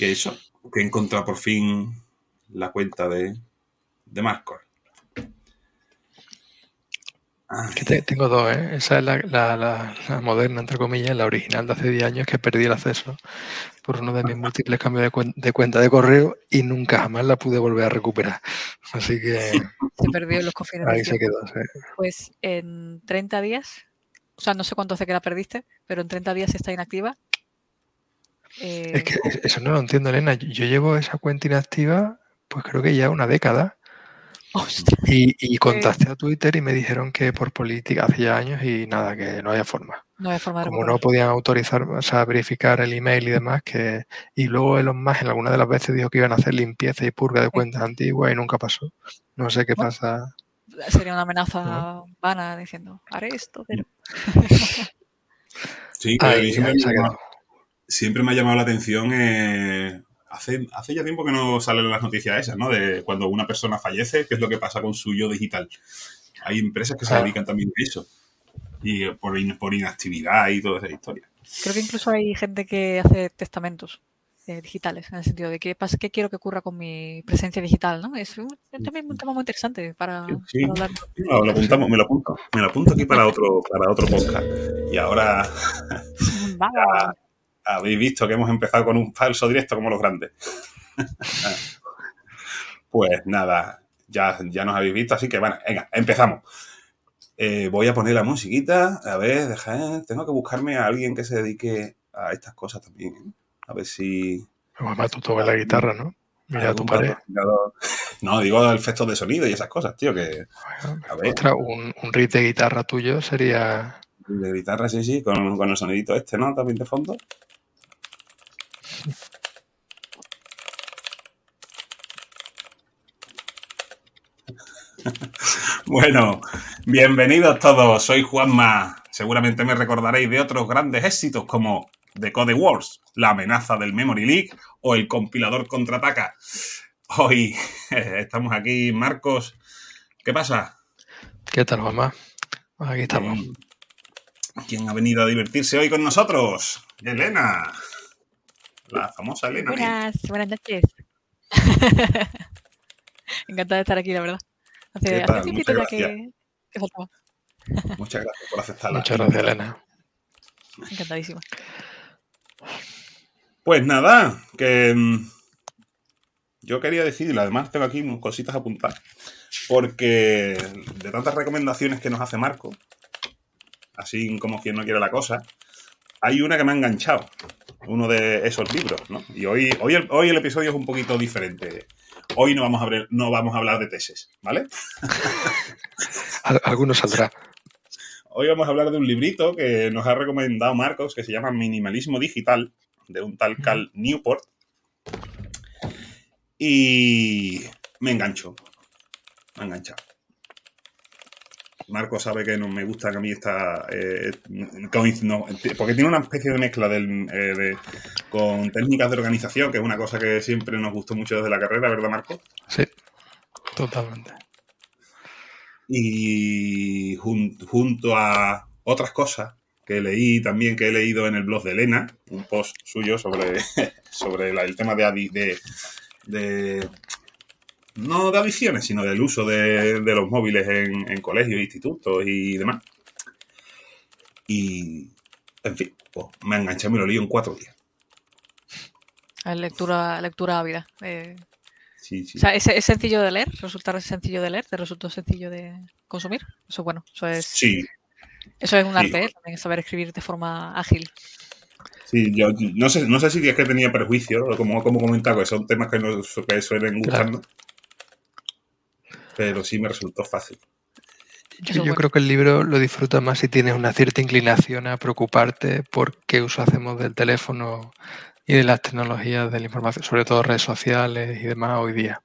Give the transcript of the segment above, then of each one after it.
que eso, que he encontrado por fin la cuenta de, de Marcos. tengo dos, ¿eh? Esa es la, moderna, entre comillas, la original de hace 10 años que perdí el acceso por uno de mis múltiples cambios de, cuenta de correo y nunca jamás la pude volver a recuperar. Así que... Se perdió los confinados. Ahí se quedó. Pues en 30 días, o sea, no sé cuánto hace que la perdiste, pero en 30 días está inactiva. Es que eh, eso no lo entiendo, Elena. Yo llevo esa cuenta inactiva, pues creo que ya una década. Y, contacté a Twitter y me dijeron que por política hacía años y nada, que no había forma. No había forma Como no podían autorizar, o sea, verificar el email y demás, que y luego Elon Musk en alguna de las veces dijo que iban a hacer limpieza y purga de cuentas antiguas y nunca pasó. No sé qué pasa. Sería una amenaza vana diciendo, haré esto, pero... sí, siempre, me ha llamado la atención eh, hace, hace ya tiempo que no salen las noticias esas, ¿no? De cuando una persona fallece, qué es lo que pasa con su yo digital. Hay empresas que se dedican también a eso. Y eh, por, por inactividad y toda esa historia. Creo que incluso hay gente que hace testamentos eh, digitales, en el sentido de qué, pasa, qué quiero que ocurra con mi presencia digital, ¿no? Es, también un tema muy interesante para, hablar. No, lo apuntamos, me lo apunto, me lo apunto aquí para otro, para otro podcast. Y ahora habéis visto que hemos empezado con un falso directo como los grandes. pues nada, ya, ya nos habéis visto, así que bueno, venga, empezamos. Eh, voy a poner la musiquita, a ver, deja, tengo que buscarme a alguien que se dedique a estas cosas también. ¿eh? A ver si... Mamá, tú tocas la guitarra, ¿no? Mira tu pared. No, digo efectos de sonido y esas cosas, tío, que... a ver. un, un riff de guitarra tuyo sería... De guitarra, sí, sí, con, con el sonidito este, ¿no? También de fondo. Bueno, bienvenidos todos. Soy Juanma. Seguramente me recordaréis de otros grandes éxitos como The Code Wars, La amenaza del Memory Leak o El compilador contraataca. Hoy estamos aquí, Marcos. ¿Qué pasa? ¿Qué tal, Juanma? Aquí estamos. ¿Quién ha venido a divertirse hoy con nosotros? Elena. La famosa Elena. Buenas, buenas noches. Encantada de estar aquí, la verdad. Hace, hace Muchas que, que faltaba. Muchas gracias por aceptarla. Muchas gracias, Elena. Encantadísima. Pues nada, que mm, yo quería decir, y además tengo aquí cositas apuntadas, porque de tantas recomendaciones que nos hace Marco, así como quien no quiere la cosa, hay una que me ha enganchado, uno de esos libros, ¿no? Y hoy, hoy, el, hoy el episodio es un poquito diferente. Hoy no vamos a, ver, no vamos a hablar de tesis, ¿vale? Algunos saldrá. Hoy vamos a hablar de un librito que nos ha recomendado Marcos, que se llama Minimalismo Digital, de un tal Cal Newport. Y me engancho. Me ha enganchado. Marco sabe que no me gusta que a mí esta. Eh, porque tiene una especie de mezcla eh, con técnicas de organización, que es una cosa que siempre nos gustó mucho desde la carrera, ¿verdad, Marco? Sí, totalmente. Y junto a otras cosas que leí también, que he leído en el blog de Elena, un post suyo sobre, sobre el tema de, de no de adicciones, sino del uso de, los móviles en, colegios, institutos y demás. Y, en fin, pues me enganché, me lo lío en cuatro días. Lectura, lectura ávida. Eh. sí, sí. O sea, ¿es, sencillo de leer? ¿Resulta sencillo de leer? ¿Te resultó sencillo de consumir? Eso, bueno, eso es... Sí. Eso es un arte, ¿eh? también saber escribir de forma ágil. Sí, yo no sé, no sé si es que tenía prejuicio, como, como comentaba, que son temas que, nos, suelen gustarnos pero sí me resultó fácil. Yo, creo que el libro lo disfruta más si tienes una cierta inclinación a preocuparte por qué uso hacemos del teléfono y de las tecnologías de la información, sobre todo redes sociales y demás hoy día.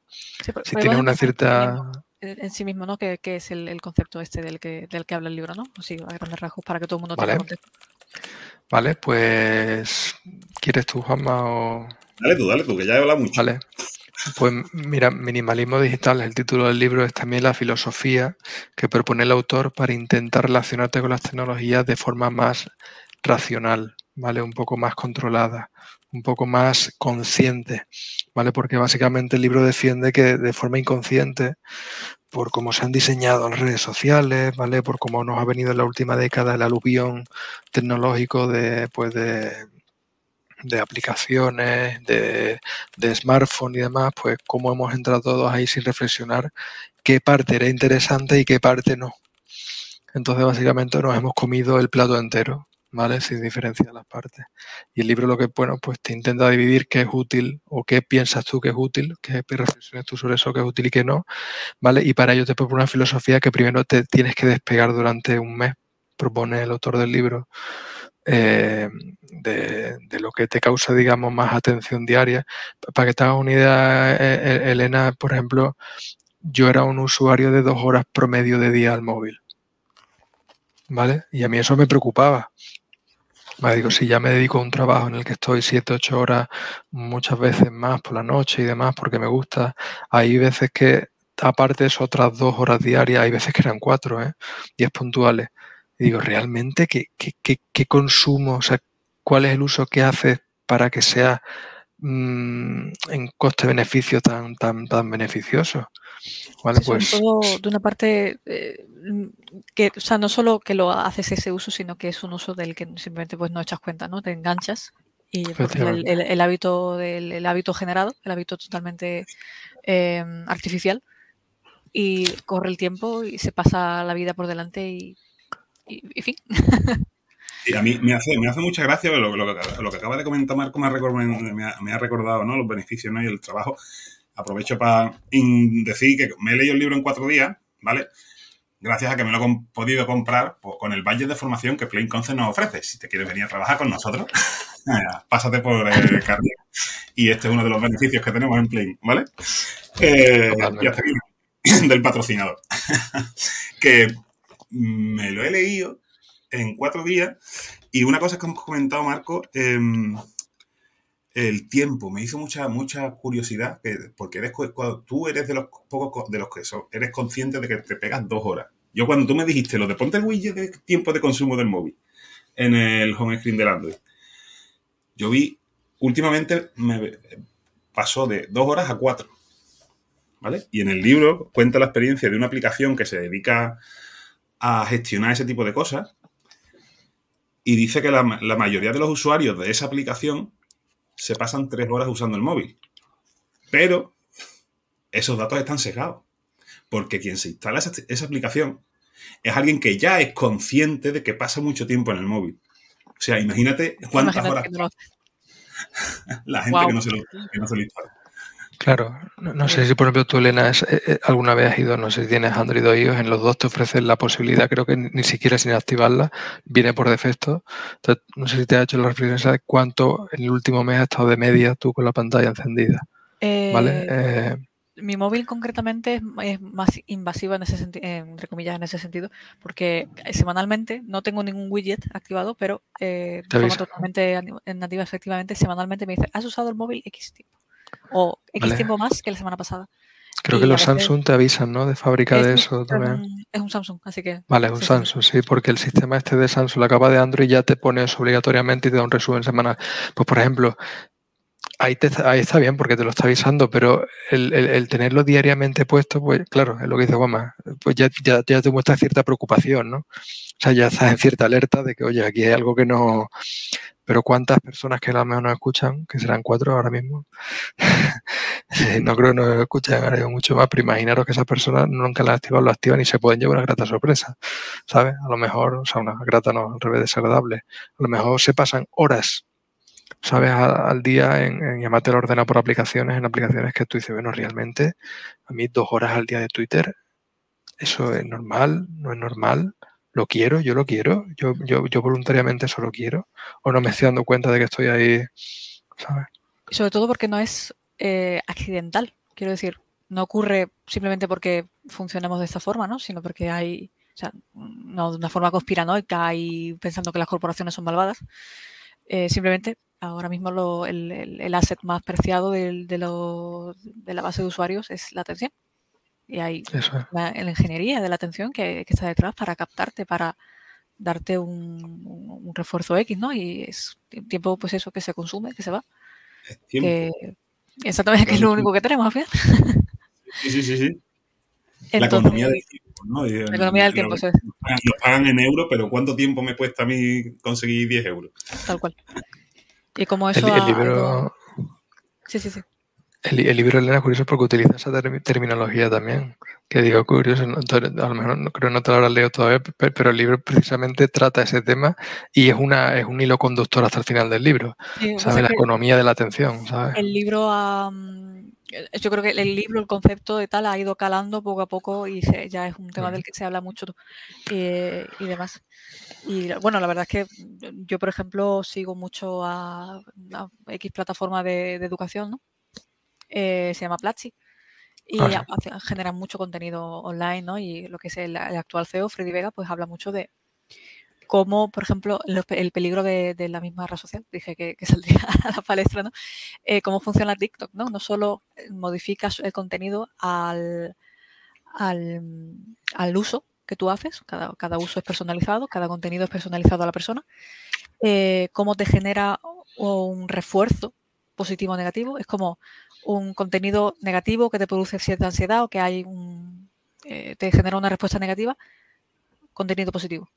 si tienes una cierta... En sí mismo, ¿no? ¿Qué, es el, concepto este del que, del que habla el libro, ¿no? Sí, a grandes rasgos, para que todo el mundo vale. tenga contexto. Vale, pues... ¿Quieres tú, Juanma, o...? Dale tú, dale tú, que ya he hablado mucho. Vale. Pues mira, Minimalismo Digital, el título del libro es también la filosofía que propone el autor para intentar relacionarte con las tecnologías de forma más racional, ¿vale? Un poco más controlada, un poco más consciente, ¿vale? Porque básicamente el libro defiende que de forma inconsciente, por cómo se han diseñado las redes sociales, ¿vale? Por cómo nos ha venido en la última década el aluvión tecnológico de, pues de, de aplicaciones, de, de smartphone y demás, pues cómo hemos entrado todos ahí sin reflexionar qué parte era interesante y qué parte no. Entonces, básicamente nos hemos comido el plato entero, ¿vale? Sin diferenciar las partes. Y el libro lo que, bueno, pues te intenta dividir qué es útil o qué piensas tú que es útil, qué reflexiones tú sobre eso que es útil y qué no, ¿vale? Y para ello te propone una filosofía que primero te tienes que despegar durante un mes, propone el autor del libro, eh, de, lo que te causa, digamos, más atención diaria. Para que te hagas una idea, eh, eh, Elena, por ejemplo, yo era un usuario de dos horas promedio de día al móvil. ¿Vale? Y a mí eso me preocupaba. Me digo, si ya me dedico a un trabajo en el que estoy siete, ocho horas, muchas veces más por la noche y demás, porque me gusta, hay veces que, aparte de esas otras dos horas diarias, hay veces que eran cuatro, ¿eh? Diez puntuales. Y digo, ¿realmente qué, qué, consumo? O sea, ¿cuál es el uso que haces para que sea mm, en coste-beneficio tan, tan, tan beneficioso? Vale, pues... todo de una parte eh, que, o sea, no solo que lo haces ese uso, sino que es un uso del que simplemente pues no echas cuenta, ¿no? Te enganchas y el, hábito del hábito generado, el hábito totalmente em, artificial y corre el tiempo y se pasa la vida por delante y, y, fin. Y a mí me hace, me hace mucha gracia lo, lo, lo, que acaba de comentar Marco me ha, me ha, recordado ¿no? los beneficios ¿no? y el trabajo aprovecho para decir que me he leído el libro en cuatro días, ¿vale? Gracias a que me lo he podido comprar con el budget de formación que Plain Concept nos ofrece. Si te quieres venir a trabajar con nosotros, pásate por el carnet. Y este es uno de los beneficios que tenemos en Plain, ¿vale? Eh, y hasta aquí del patrocinador. que me lo he leído en cuatro días. Y una cosa que hemos comentado, Marco, eh, el tiempo. Me hizo mucha mucha curiosidad porque eres tú eres de los pocos de los que eres consciente de que te pegas dos horas. Yo cuando tú me dijiste lo de ponte el widget de tiempo de consumo del móvil en el home screen del Android yo vi últimamente me pasó de dos horas a cuatro ¿vale? y en el libro cuenta la experiencia de una aplicación que se dedica a gestionar ese tipo de cosas y dice que la, la mayoría de los usuarios de esa aplicación se pasan tres horas usando el móvil. Pero esos datos están secados. Porque quien se instala esa, aplicación es alguien que ya es consciente de que pasa mucho tiempo en el móvil. O sea, imagínate cuántas horas. La gente que, no se lo, que no se lo instala. Claro, no, sé si por ejemplo tú, Elena, eh, eh, alguna vez has ido, no sé si tienes Android o iOS, en los dos te ofrecen la posibilidad, creo que ni siquiera sin activarla, viene por defecto. Entonces, no sé si te ha hecho la reflexión de cuánto en el último mes has estado de media tú con la pantalla encendida. ¿Vale? Eh, mi móvil concretamente es, más invasivo en ese sentido, entre comillas, en ese sentido, porque semanalmente no tengo ningún widget activado, pero forma totalmente nativa, efectivamente, semanalmente me dice, has usado el móvil X tiempo o X tiempo más que la semana pasada. Creo que los Samsung te avisan, ¿no? De fábrica de eso también. Es un Samsung, así que. Vale, es un Samsung, sí, porque el sistema este de Samsung, la capa de Android, ya te pones obligatoriamente y te da un resumen semanal. Pues, por ejemplo, ahí, ahí está bien porque te lo está avisando, pero el, tenerlo diariamente puesto, pues claro, es lo que dice Guama, pues ya, ya, ya te muestra cierta preocupación, ¿no? O sea, ya estás en cierta alerta de que, oye, aquí hay algo que no, pero ¿cuántas personas que a lo mejor nos escuchan, que serán cuatro ahora mismo? no creo que nos escuchen ahora mucho más, pero imaginaros que esas personas nunca la activan, lo activan y se pueden llevar una grata sorpresa, ¿sabes? A lo mejor, o sea, una grata no, al revés, desagradable. A lo mejor se pasan horas, ¿sabes? al día en, en llamarte la ordena por aplicaciones, en aplicaciones que tú dices, bueno, realmente, a mí dos horas al día de Twitter, ¿eso es normal? ¿No es normal? ¿Lo quiero? ¿Yo lo quiero? ¿Yo, yo, yo voluntariamente eso lo quiero? ¿O no me estoy dando cuenta de que estoy ahí? ¿Sabes? sobre todo porque no es eh, accidental. Quiero decir, no ocurre simplemente porque funcionemos de esta forma, ¿no? Sino porque hay, o sea, no de una forma conspiranoica y pensando que las corporaciones son malvadas. Eh, simplemente ahora mismo el, el, asset más preciado de, de, de la base de usuarios es la atención. Y hay la, ingeniería de la atención que, está detrás para captarte, para darte un, refuerzo X, ¿no? Y es tiempo, pues eso, que se consume, que se va. Es tiempo. exactamente, que es lo único que tenemos al final. Sí, sí, sí, sí. la economía del tiempo, ¿no? La economía del tiempo, eso es. Nos pagan en euros, pero ¿cuánto tiempo me cuesta a mí conseguir 10 euros? Tal cual. Y como eso. El, el libro. Sí, sí, sí. El, libro de Elena es curioso porque utiliza esa terminología también. Que digo curioso, a lo mejor no creo no te lo habrás leído todavía, pero el libro precisamente trata ese tema y es una es un hilo conductor hasta el final del libro. ¿Sabes? La economía de la atención, ¿sabes? El libro yo creo que el libro, el concepto de tal ha ido calando poco a poco y ya es un tema del que se habla mucho eh, y demás. Y bueno, la verdad es que yo, por ejemplo, sigo mucho a, X plataforma de, educación, ¿no? Eh, se llama Platzi y generan mucho contenido online, ¿no? Y lo que es el, actual CEO, Freddy Vega, pues habla mucho de cómo, por ejemplo, el peligro de, la misma red social, dije que, saldría a la palestra, ¿no? Eh, cómo funciona TikTok, ¿no? No solo modificas el contenido al, al, uso que tú haces, cada, cada, uso es personalizado, cada contenido es personalizado a la persona, eh, cómo te genera un refuerzo positivo o negativo, es como un contenido negativo que te produce cierta ansiedad o que hay un, eh, te genera una respuesta negativa, contenido positivo.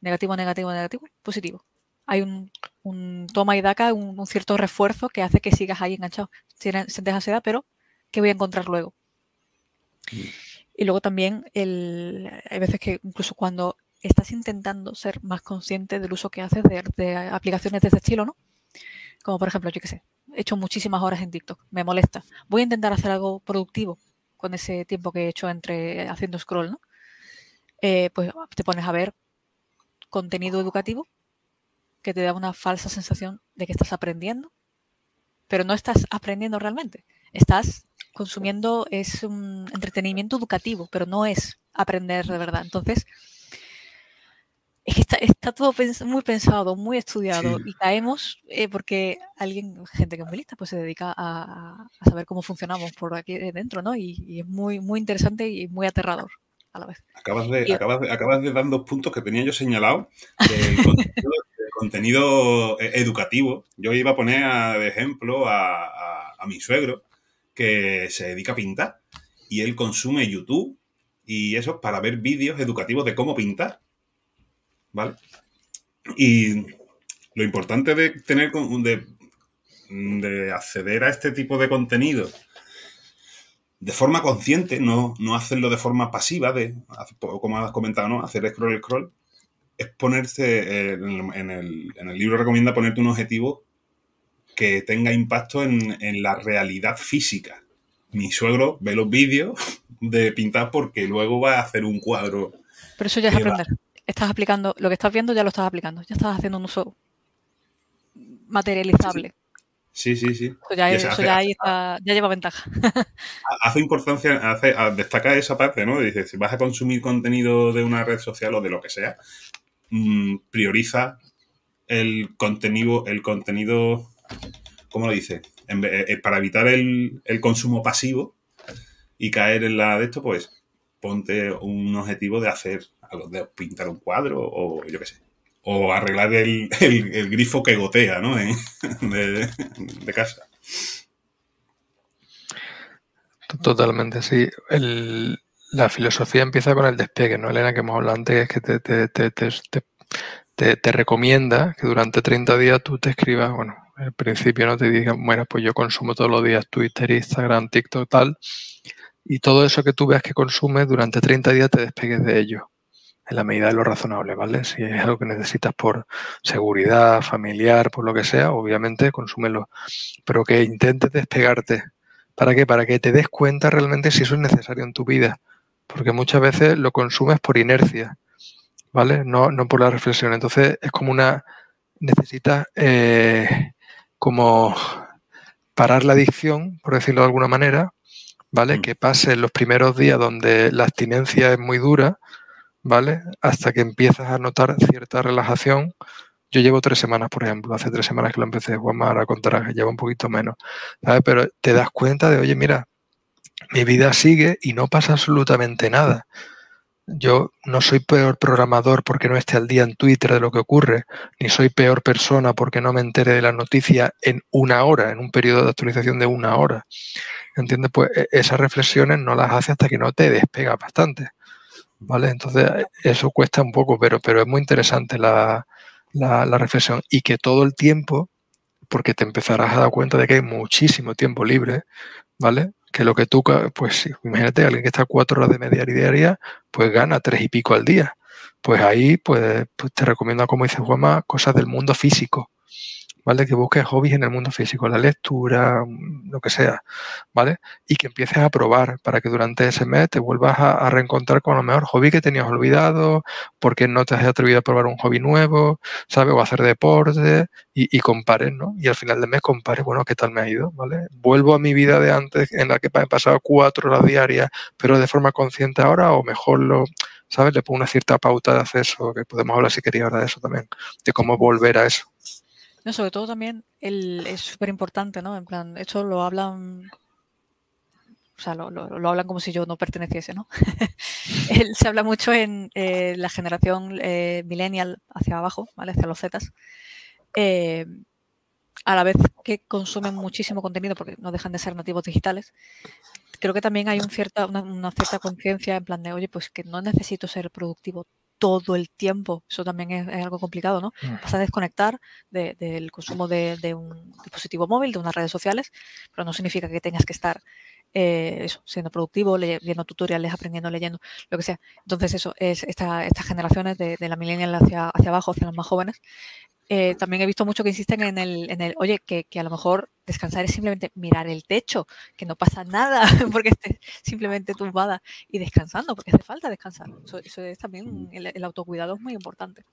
Negativo, negativo, negativo, positivo. Hay un, toma y daca, un, cierto refuerzo que hace que sigas ahí enganchado. Sientes ansiedad, pero ¿qué voy a encontrar luego? Y luego también el, hay veces que incluso cuando estás intentando ser más consciente del uso que haces de, de aplicaciones de este estilo, ¿no? Como por ejemplo, yo qué sé, he hecho muchísimas horas en TikTok, me molesta. Voy a intentar hacer algo productivo con ese tiempo que he hecho entre haciendo scroll, ¿no? Eh, pues te pones a ver contenido educativo que te da una falsa sensación de que estás aprendiendo, pero no estás aprendiendo realmente. Estás consumiendo, es un entretenimiento educativo, pero no es aprender de verdad. Entonces, es que está, todo muy pensado, muy estudiado y caemos eh, porque alguien, gente que es muy lista, pues se dedica a, saber cómo funcionamos por aquí dentro, ¿no? Y, es muy, muy interesante y muy aterrador a la vez. Acabas de, acabas de, acabas de dar dos puntos que tenía yo señalado del contenido, eh, educativo. Yo iba a poner de ejemplo a, a mi suegro que se dedica a pintar y él consume YouTube y eso para ver vídeos educativos de cómo pintar ¿vale? Y lo importante de tener de, de acceder a este tipo de contenido de forma consciente, no, hacerlo de forma pasiva, de, como has comentado, ¿no? Hacer scroll scroll, es ponerse, en, el, libro recomienda ponerte un objetivo que tenga impacto en, la realidad física. Mi suegro ve los vídeos de pintar porque luego va a hacer un cuadro. Pero eso ya es aprender estás aplicando, lo que estás viendo ya lo estás aplicando, ya estás haciendo un uso materializable. Sí, sí, sí. Eso ya, ahí está, ya lleva ventaja. hace importancia, hace, destaca esa parte, ¿no? Dice, si vas a consumir contenido de una red social o de lo que sea, mm, prioriza el contenido, el contenido, ¿cómo lo dice? Eh, para evitar el, el, consumo pasivo y caer en la de esto, pues ponte un objetivo de hacer de pintar un cuadro o yo qué sé. O arreglar el, grifo que gotea, ¿no? de, casa. Totalmente, sí. la filosofía empieza con el despegue, ¿no, Elena? Que hemos hablado antes, que te, te, te, recomienda que durante 30 días tú te escribas, bueno, al principio no te digan, bueno, pues yo consumo todos los días Twitter, Instagram, TikTok, tal, y todo eso que tú veas que consumes durante 30 días te despegues de ello en la medida de lo razonable, ¿vale? Si es algo que necesitas por seguridad familiar, por lo que sea, obviamente consúmelo. Pero que intentes despegarte. ¿Para qué? Para que te des cuenta realmente si eso es necesario en tu vida. Porque muchas veces lo consumes por inercia, ¿vale? No, no por la reflexión. Entonces es como una... Necesitas eh, como parar la adicción, por decirlo de alguna manera, ¿vale? Mm. Que pase los primeros días donde la abstinencia es muy dura, ¿vale? Hasta que empiezas a notar cierta relajación. Yo llevo tres semanas, por ejemplo, hace tres semanas que lo empecé, Juanma ahora contará que lleva un poquito menos, ¿sabes? Pero te das cuenta de, oye, mira, mi vida sigue y no pasa absolutamente nada. Yo no soy peor programador porque no esté al día en Twitter de lo que ocurre, ni soy peor persona porque no me entere de la noticia en una hora, en un periodo de actualización de una hora. ¿Entiendes? Pues e, esas reflexiones no las hace hasta que no te despega bastante. ¿Vale? Entonces, eso cuesta un poco, pero, pero es muy interesante la, la reflexión. Y que todo el tiempo, porque te empezarás a dar cuenta de que hay muchísimo tiempo libre, ¿vale? Que lo que tú, pues imagínate, alguien que está cuatro horas de media diaria, pues gana tres y pico al día. Pues ahí, pues, pues te recomiendo, como dice Juanma, cosas del mundo físico. ¿Vale? Que busques hobbies en el mundo físico, la lectura, mm, lo que sea, ¿vale? Y que empieces a probar para que durante ese mes te vuelvas a, reencontrar con lo mejor hobby que tenías olvidado, porque no te has atrevido a probar un hobby nuevo, ¿sabes? O hacer deporte y, compares, ¿no? Y al final del mes compares, bueno, ¿qué tal me ha ido? ¿Vale? Vuelvo a mi vida de antes en la que he pasado cuatro horas diarias, pero de forma consciente ahora, o mejor lo, ¿sabes? Le pongo una cierta pauta de acceso, que podemos hablar si quería ahora de eso también, de cómo volver a eso. No, sobre todo también el, es súper importante, ¿no? En plan, esto lo hablan, o sea, lo, lo, hablan como si yo no perteneciese, ¿no? se habla mucho en eh, la generación eh, millennial hacia abajo, ¿vale? Hacia los Zetas. Eh, a la vez que consumen muchísimo contenido porque no dejan de ser nativos digitales, creo que también hay un cierta, una, una cierta conciencia en plan de, oye, pues que no necesito ser productivo todo el tiempo. Eso también es, algo complicado, ¿no? Mm. Vas a desconectar del consumo de, un dispositivo móvil, de unas redes sociales, pero no significa que tengas que estar eh, eso, siendo productivo, leyendo tutoriales, aprendiendo, leyendo, lo que sea. Entonces, eso es estas generaciones de, la millennial hacia, hacia abajo, hacia los más jóvenes, eh, también he visto mucho que insisten en el, en el oye, que, que, a lo mejor descansar es simplemente mirar el techo, que no pasa nada porque estés simplemente tumbada y descansando, porque hace falta descansar. Eso, es también, el, autocuidado es muy importante.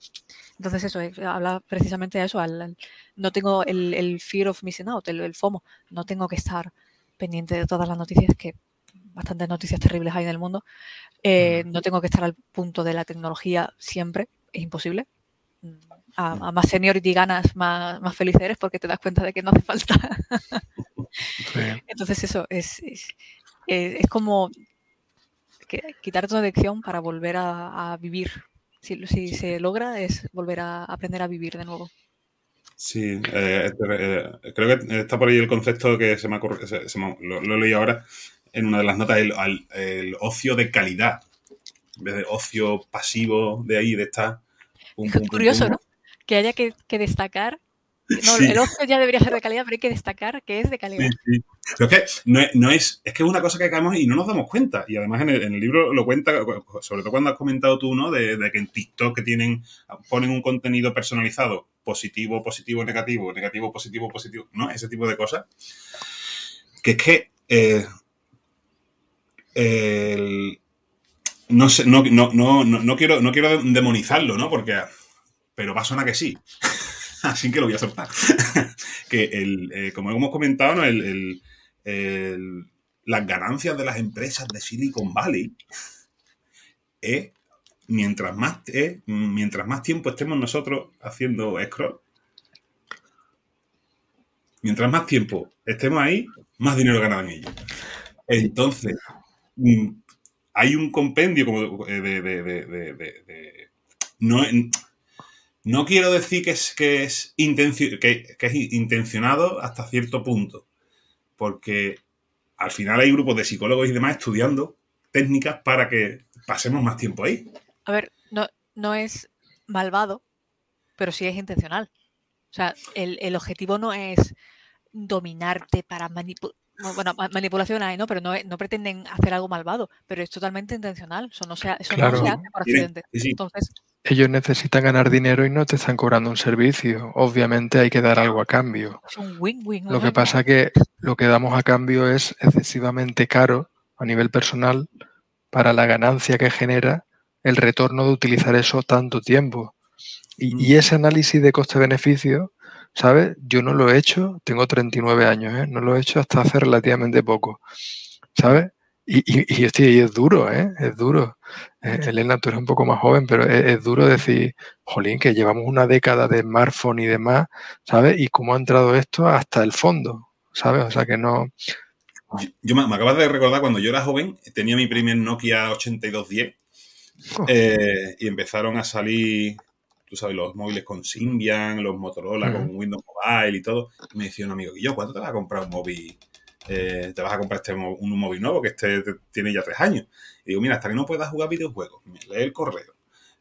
Entonces eso, habla precisamente de eso, al, no tengo el, el, fear of missing out, el, FOMO, no tengo que estar pendiente de todas las noticias que bastantes noticias terribles hay en el mundo. Eh, no tengo que estar al punto de la tecnología siempre, es imposible a, más seniority ganas, más, más feliz eres porque te das cuenta de que no hace falta. Entonces eso es, es, como quitar toda adicción para volver a, vivir. Si, si, se logra es volver a aprender a vivir de nuevo. Sí, eh, este, eh, creo que está por ahí el concepto que se me, se, lo, leí ahora en una de las notas, el, el, ocio de calidad, en vez de ocio pasivo de ahí, de estar es curioso, ¿no? Que haya que, destacar no, el ocio ya debería ser de calidad, pero hay que destacar que es de calidad. Sí, sí. Pero es que no es, es, que es una cosa que caemos y no nos damos cuenta. Y además en el, libro lo cuenta, sobre todo cuando has comentado tú, ¿no? De, que en TikTok que tienen, ponen un contenido personalizado, positivo, positivo, negativo, negativo, positivo, positivo, ¿no? Ese tipo de cosas. Que es que eh, el, no, sé, no, no, no, no, quiero, no quiero demonizarlo, ¿no? Porque, pero va a sonar que sí. Así que lo voy a soltar. que, el, eh, como hemos comentado, ¿no? el, el, las ganancias de las empresas de Silicon Valley es mientras más, mientras más tiempo estemos nosotros haciendo scroll, mientras más tiempo estemos ahí, más dinero ganan ellos. Entonces, mm, hay un compendio como de, de, no, no, quiero decir que es, que es, que, es intencionado hasta cierto punto, porque al final hay grupos de psicólogos y demás estudiando técnicas para que pasemos más tiempo ahí. A ver, no, no es malvado, pero sí es intencional. O sea, el, el objetivo no es dominarte para manipular bueno, manipulación hay, ¿no? Pero no, no, pretenden hacer algo malvado, pero es totalmente intencional. Eso no se, eso no se hace por accidente. Entonces, ellos necesitan ganar dinero y no te están cobrando un servicio. Obviamente hay que dar algo a cambio. Es un win-win. Lo que pasa es que lo que damos a cambio es excesivamente caro a nivel personal para la ganancia que genera el retorno de utilizar eso tanto tiempo. Y, y ese análisis de coste-beneficio ¿sabes? Yo no lo he hecho, tengo 39 años, ¿eh? No lo he hecho hasta hace relativamente poco, ¿sabes? Y, y, y, es duro, ¿eh? Es duro. Eh, Elena, tú eres un poco más joven, pero es, duro decir, jolín, que llevamos una década de smartphone y demás, ¿sabes? Y cómo ha entrado esto hasta el fondo, ¿sabes? O sea que no... Yo, me, acabas de recordar cuando yo era joven, tenía mi primer Nokia 8210 Oh. Eh, y empezaron a salir, tú sabes, los móviles con Symbian, los Motorola con Windows Mobile y todo. Y me decía un amigo, y yo, ¿cuánto te vas a comprar un móvil? Eh, te vas a comprar este, un móvil nuevo que este tiene ya tres años. Y digo, mira, hasta que no puedas jugar videojuegos, me lee el correo.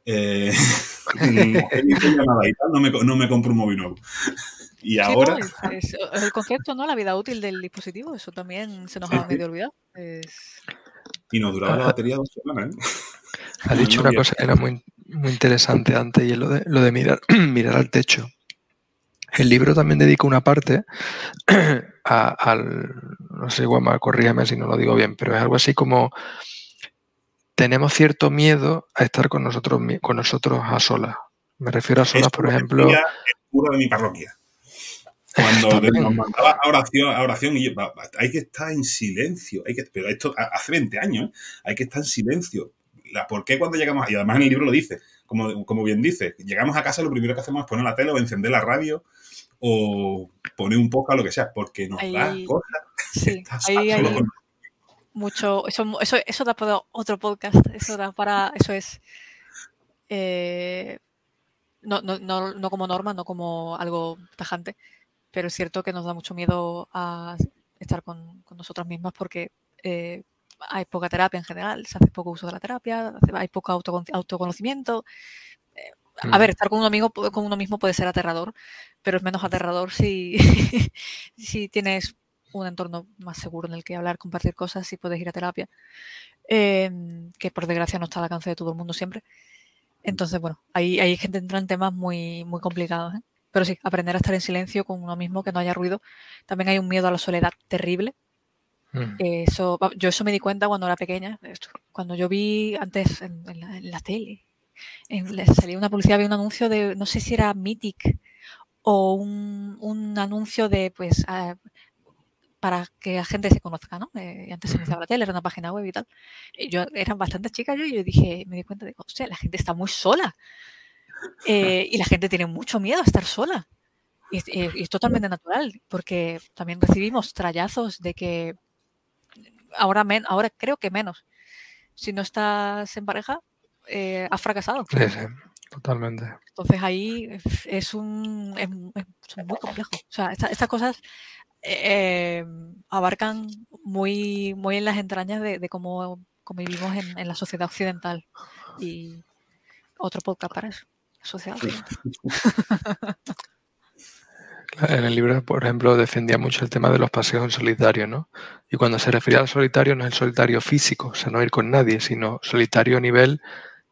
Eh, no, me, no me compro un móvil nuevo. Y ahora. el concepto, ¿no? La vida útil del dispositivo, eso también se nos ha medio olvidado. Y nos duraba la batería dos semanas, ¿eh? Ha dicho una cosa que era muy, muy interesante antes y es lo de, lo de mirar, mirar al techo. El libro también dedica una parte al, no sé, igual corrígeme si no lo digo bien, pero es algo así como tenemos cierto miedo a estar con nosotros, con nosotros a solas. Me refiero a solas, por ejemplo. El cura de mi parroquia. Cuando nos mandaba a oración, a oración y hay que estar en silencio. Hay que, pero esto hace 20 años, hay que estar en silencio. ¿Por qué cuando llegamos? Y además en el libro lo dice, como, como bien dice, llegamos a casa, lo primero que hacemos es poner la tele o encender la radio o poner un poco a lo que sea, porque nos da cosas. Sí, ahí hay mucho. Eso, eso, eso da para otro podcast. Eso da para. Eso es. Eh, no, no, no, no como norma, no como algo tajante, pero es cierto que nos da mucho miedo a estar con, con nosotras mismas porque eh, hay poca terapia en general, se hace poco uso de la terapia, hay poco autoconocimiento. Eh, a ver, mm. estar con un amigo, con uno mismo puede ser aterrador, pero es menos aterrador si, si tienes un entorno más seguro en el que hablar, compartir cosas y puedes ir a terapia, em, que por desgracia no está al alcance de todo el mundo siempre. Entonces, bueno, ahí hay gente entra en temas muy, muy complicados. ¿eh? Pero sí, aprender a estar en silencio con uno mismo, que no haya ruido. También hay un miedo a la soledad terrible. Mm. Eso, yo eso me di cuenta cuando era pequeña. Cuando yo vi antes en, la, tele, en, salía una publicidad, había un anuncio de, no sé si era Mythic o un, un anuncio de, pues, para que la gente se conozca, ¿no? Eh, antes se anunciaba la tele, era una página web y tal. Y yo eran bastante chicas yo y yo dije, me di cuenta de, sea, la gente está muy sola. Eh, y la gente tiene mucho miedo a estar sola. Y, es totalmente natural, porque también recibimos trallazos de que ahora, men, ahora creo que menos. Si no estás en pareja, eh, has fracasado. Sí, sí, totalmente. Entonces ahí es un es, muy complejo. O sea, estas cosas eh, abarcan muy, muy en las entrañas de, cómo, vivimos en, en, la sociedad occidental. Y otro podcast para eso. En el libro, por ejemplo, defendía mucho el tema de los paseos en solitario, ¿no? Y cuando se refería al solitario, no es el solitario físico, o sea, no ir con nadie, sino solitario a nivel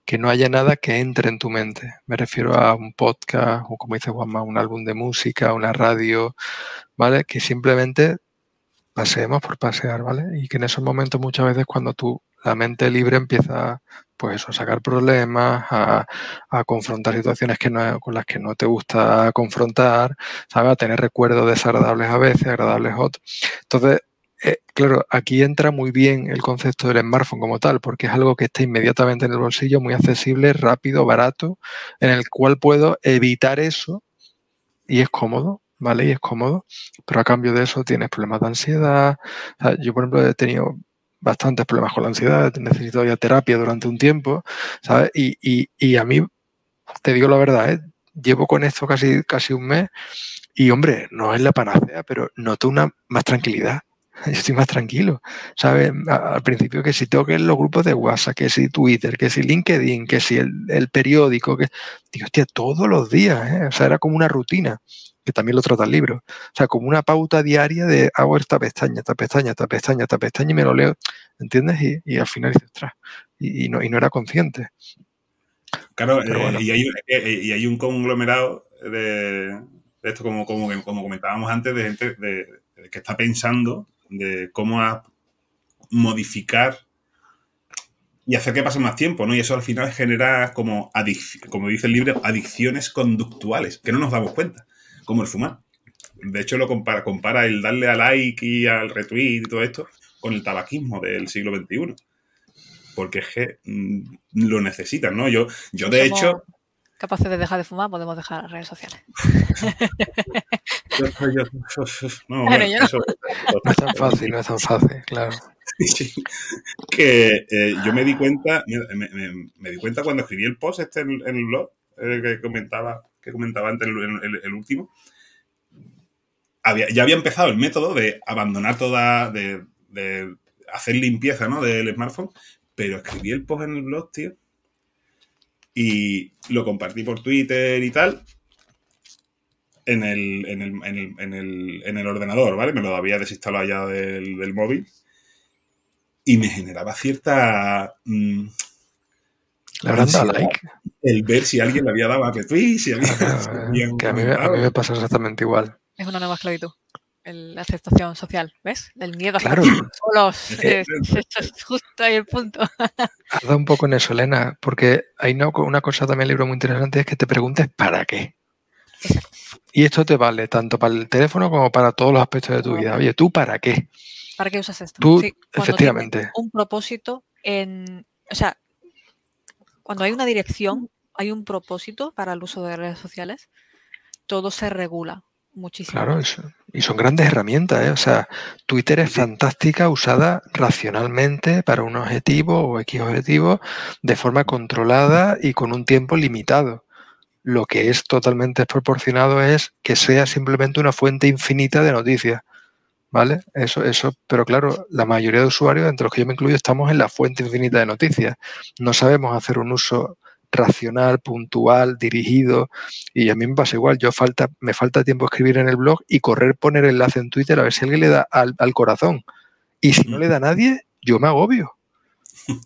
que no haya nada que entre en tu mente. Me refiero a un podcast, o como dice Juanma, un álbum de música, una radio, ¿vale? Que simplemente paseemos por pasear, ¿vale? Y que en esos momentos muchas veces cuando tú, la mente libre empieza pues a sacar problemas, a, confrontar situaciones que no, con las que no te gusta confrontar, ¿sabes? A tener recuerdos desagradables a veces, agradables otros. Entonces, eh, claro, aquí entra muy bien el concepto del smartphone como tal, porque es algo que está inmediatamente en el bolsillo, muy accesible, rápido, barato, en el cual puedo evitar eso y es cómodo, ¿vale? Y es cómodo, pero a cambio de eso tienes problemas de ansiedad. yo, por ejemplo, he tenido bastantes problemas con la ansiedad, necesito ya terapia durante un tiempo, ¿sabes? Y, a mí, te digo la verdad, ¿eh? llevo con esto casi, casi un mes y, hombre, no es la panacea, pero noto una más tranquilidad. Yo estoy más tranquilo, ¿sabes? Al principio que si tengo que ir los grupos de WhatsApp, que si Twitter, que si LinkedIn, que si el, el periódico, que... Digo, hostia, todos los días, ¿eh? O sea, era como una rutina que también lo trata el libro. O sea, como una pauta diaria de hago esta pestaña, esta pestaña, esta pestaña, esta pestaña y me lo leo, ¿entiendes? Y, al final dices, ostras, y, no, y no era consciente. Claro, eh, y, hay, eh, y, hay, un conglomerado de, esto, como, como, como, comentábamos antes, de gente que está pensando de cómo modificar y hacer que pase más tiempo, ¿no? Y eso al final genera como, como dice el libro, adicciones conductuales, que no nos damos cuenta como el fumar. De hecho, lo compara, compara el darle a like y al retweet y todo esto con el tabaquismo del siglo XXI. Porque es que mm, lo necesitan, ¿no? Yo, yo de hecho, capaces de dejar de fumar, podemos dejar las redes sociales. no, es tan fácil, no es tan fácil, claro. que eh, yo me di cuenta, me, di cuenta cuando escribí el post este en, el blog, eh, que comentaba, que comentaba antes el, último, ya había empezado el método de abandonar toda, de, hacer limpieza ¿no? del smartphone, pero escribí el post en el blog, tío, y lo compartí por Twitter y tal, en el, en el, en el, en el, en el ordenador, ¿vale? Me lo había desinstalado ya del, del móvil y me generaba cierta... Mm, ¿Le habrán dado like? El ver si alguien le había dado a retweet, si alguien... que a mí, a mí me pasa exactamente igual. Es una nueva esclavitud la aceptación social, ¿ves? El miedo a claro. solos. Es, es, justo ahí el punto. Has dado un poco en eso, Elena, porque hay una cosa también en el libro muy interesante es que te preguntes ¿para qué? Y esto te vale tanto para el teléfono como para todos los aspectos de tu vida. Oye, ¿tú para qué? ¿Para qué usas esto? Tú, efectivamente. Un propósito en. O sea, cuando hay una dirección, hay un propósito para el uso de redes sociales, todo se regula muchísimo. Claro, eso. y son grandes herramientas. ¿eh? O sea, Twitter es fantástica usada racionalmente para un objetivo o X objetivo de forma controlada y con un tiempo limitado. Lo que es totalmente desproporcionado es que sea simplemente una fuente infinita de noticias. ¿Vale? Eso, eso, pero claro, la mayoría de usuarios, entre los que yo me incluyo, estamos en la fuente infinita de noticias. No sabemos hacer un uso racional, puntual, dirigido. Y a mí me pasa igual, yo falta, me falta tiempo escribir en el blog y correr, poner enlace en Twitter a ver si alguien le da al, corazón. Y si no le da a nadie, yo me agobio.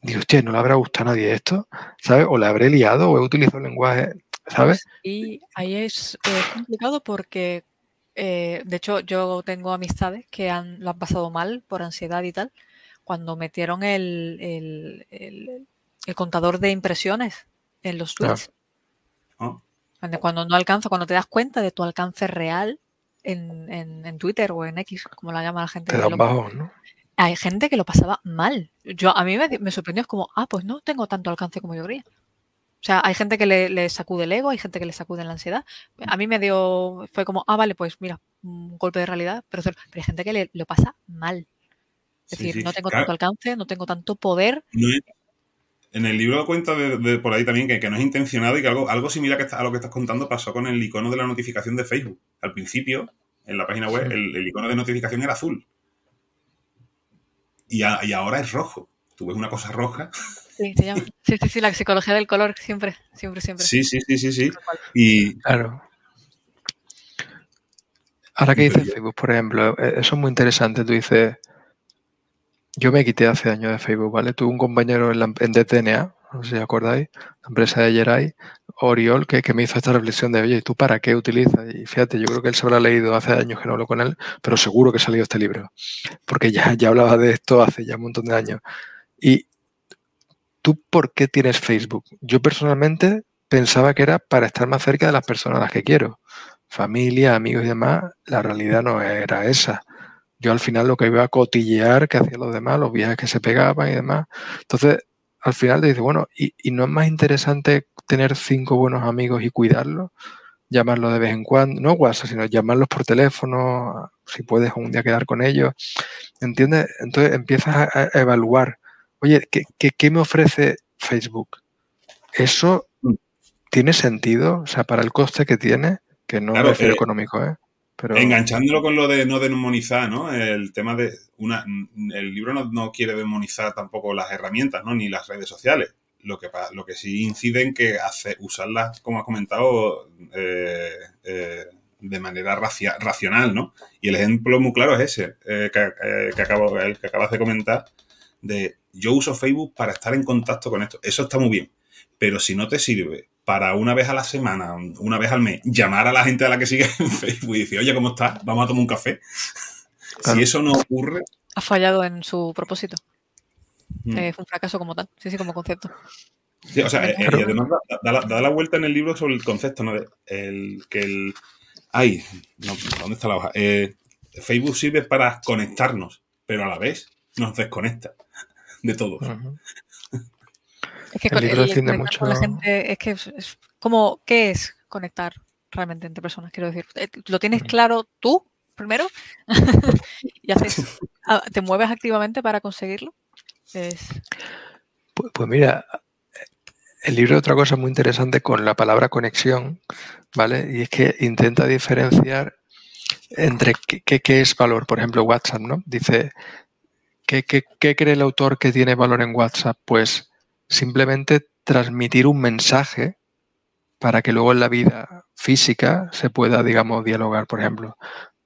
Digo, hostia, ¿no le habrá gustado a nadie esto? ¿Sabes? O le habré liado o he utilizado el lenguaje, ¿sabes? Y ahí es eh, complicado porque, eh, de hecho, yo tengo amistades que han, lo han pasado mal por ansiedad y tal, cuando metieron el, el contador de impresiones en los tweets. Ah. Cuando no alcanza, cuando te das cuenta de tu alcance real en, Twitter o en X, como la llama la gente. Hay gente que lo pasaba mal. Yo, a mí me, sorprendió, es como, ah, pues no tengo tanto alcance como yo creía. O sea, hay gente que le, sacude el ego, hay gente que le sacude la ansiedad. A mí me dio, fue como, ah, vale, pues mira, un golpe de realidad, pero, pero hay gente que le, lo pasa mal. Es decir, no tengo tanto alcance, no tengo tanto poder. En el libro cuenta de, por ahí también que, no es intencionado y que algo, algo similar a lo que estás contando pasó con el icono de la notificación de Facebook. Al principio, en la página web, el, icono de notificación era azul. Y, ahora es rojo. Tú ves una cosa roja. Sí, se llama. Sí, sí, sí, la psicología del color, siempre, siempre, siempre. Sí, sí, sí, sí, sí. Y. Claro. Ahora que dices Facebook, por ejemplo, e, eso es muy interesante. Tú dices yo me quité hace años de Facebook, ¿vale? Tuve un compañero en, la, en DTNA, no sé si acordáis, la empresa de Jerai, Oriol, que, me hizo esta reflexión de, oye, ¿tú para qué utilizas? Y fíjate, yo creo que él se habrá leído hace años que no hablo con él, pero seguro que ha salido este libro, porque ya, ya hablaba de esto hace ya un montón de años. Y ¿tú por qué tienes Facebook? Yo personalmente pensaba que era para estar más cerca de las personas a las que quiero. Familia, amigos y demás, la realidad no era esa yo al final lo que iba a cotillear que hacían los demás, los viajes que se pegaban y demás. Entonces, al final te dice, bueno, ¿y, no es más interesante tener cinco buenos amigos y cuidarlos? Llamarlos de vez en cuando, no WhatsApp, sino llamarlos por teléfono, si puedes un día quedar con ellos. ¿Entiendes? Entonces empiezas a, evaluar, oye, ¿qué, ¿qué, me ofrece Facebook? ¿Eso mm. tiene sentido? O sea, para el coste que tiene, que no es eh, económico, ¿eh? Enganchándolo con lo de no demonizar, ¿no? El tema de una, el libro no, quiere demonizar tampoco las herramientas, ¿no? Ni las redes sociales. Lo que, lo que sí incide en que hace usarlas, como has comentado, eh, eh, de manera racional, ¿no? Y el ejemplo muy claro es ese eh, que, acabo, el que acabas de comentar, de yo uso Facebook para estar en contacto con esto. Eso está muy bien. Pero si no te sirve para una vez a la semana, una vez al mes, llamar a la gente a la que sigue en Facebook y decir, oye, ¿cómo estás? Vamos a tomar un café. Si eso no ocurre... Ha fallado en su propósito. Mm. Eh, fue un fracaso como tal, sí, sí, como concepto. Sí, o sea, eh, y además da, la, vuelta en el libro sobre el concepto, ¿no? el, que el... Ay, ¿dónde está la hoja? Eh, Facebook sirve para conectarnos, pero a la vez nos desconecta de todo. Es que con, la gente es que es, ¿cómo, ¿qué es conectar realmente entre personas? Quiero decir, eh, ¿lo tienes claro tú primero? ¿Y haces, te mueves activamente para conseguirlo? Pues, pues, mira, el libro otra cosa muy interesante con la palabra conexión, ¿vale? Y es que intenta diferenciar entre qué, qué es valor. Por ejemplo, WhatsApp, ¿no? Dice, ¿qué, ¿qué, qué, cree el autor que tiene valor en WhatsApp? Pues simplemente transmitir un mensaje para que luego en la vida física se pueda, digamos, dialogar. Por ejemplo,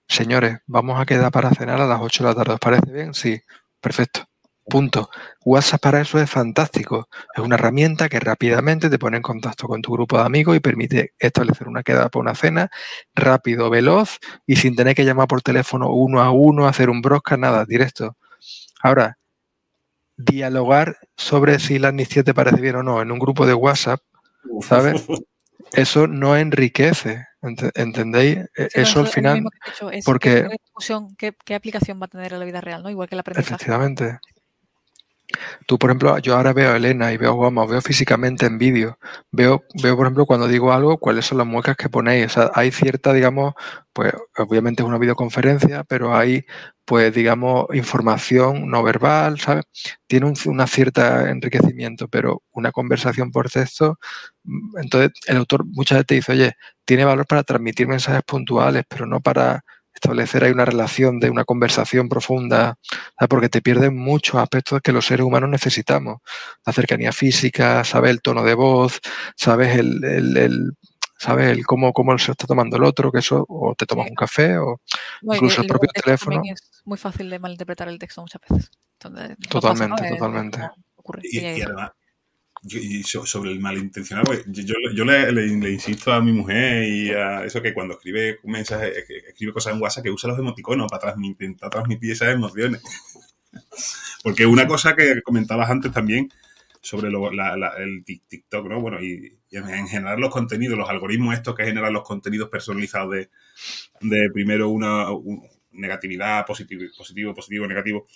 señores, vamos a quedar para cenar a las 8 de la tarde. ¿Os parece bien? Sí, perfecto. Punto. WhatsApp para eso es fantástico. Es una herramienta que rápidamente te pone en contacto con tu grupo de amigos y permite establecer una quedada para una cena rápido, veloz y sin tener que llamar por teléfono uno a uno, hacer un broadcast, nada, directo. Ahora, dialogar sobre si la amnistía te parece bien o no en un grupo de WhatsApp, ¿sabes? Eso no enriquece, ¿entendéis? E, eso, al final, porque... ¿qué, ¿qué, aplicación va a tener en la vida real? ¿no? Igual que la aprendizaje. Efectivamente. Tú, por ejemplo, yo ahora veo a Elena y veo a Guama, veo físicamente en vídeo. Veo, veo, por ejemplo, cuando digo algo, cuáles son las muecas que ponéis. O sea, hay cierta, digamos, pues obviamente es una videoconferencia, pero hay, pues, digamos, información no verbal, ¿sabes? Tiene un una cierta enriquecimiento, pero una conversación por texto, mm, entonces el autor muchas veces te dice, oye, tiene valor para transmitir mensajes puntuales, pero no para establecer ahí una relación de una conversación profunda, porque te pierden muchos aspectos que los seres humanos necesitamos. La cercanía física, sabes el tono de voz, sabes el, el, sabes el cómo, cómo se está tomando el otro, que eso, o te tomas un café, o incluso el, propio teléfono. Es muy fácil de malinterpretar el texto muchas veces. totalmente, totalmente. y, además, y sobre el malintencionado, pues, yo, yo le, insisto a mi mujer y a eso que cuando escribe mensajes, escribe cosas en WhatsApp, que usa los emoticonos para transmitir, transmitir esas emociones. Porque una cosa que comentabas antes también sobre el TikTok, ¿no? Bueno, y, en general los contenidos, los algoritmos estos que generan los contenidos personalizados de primero una, negatividad, positivo, positivo, positivo, negativo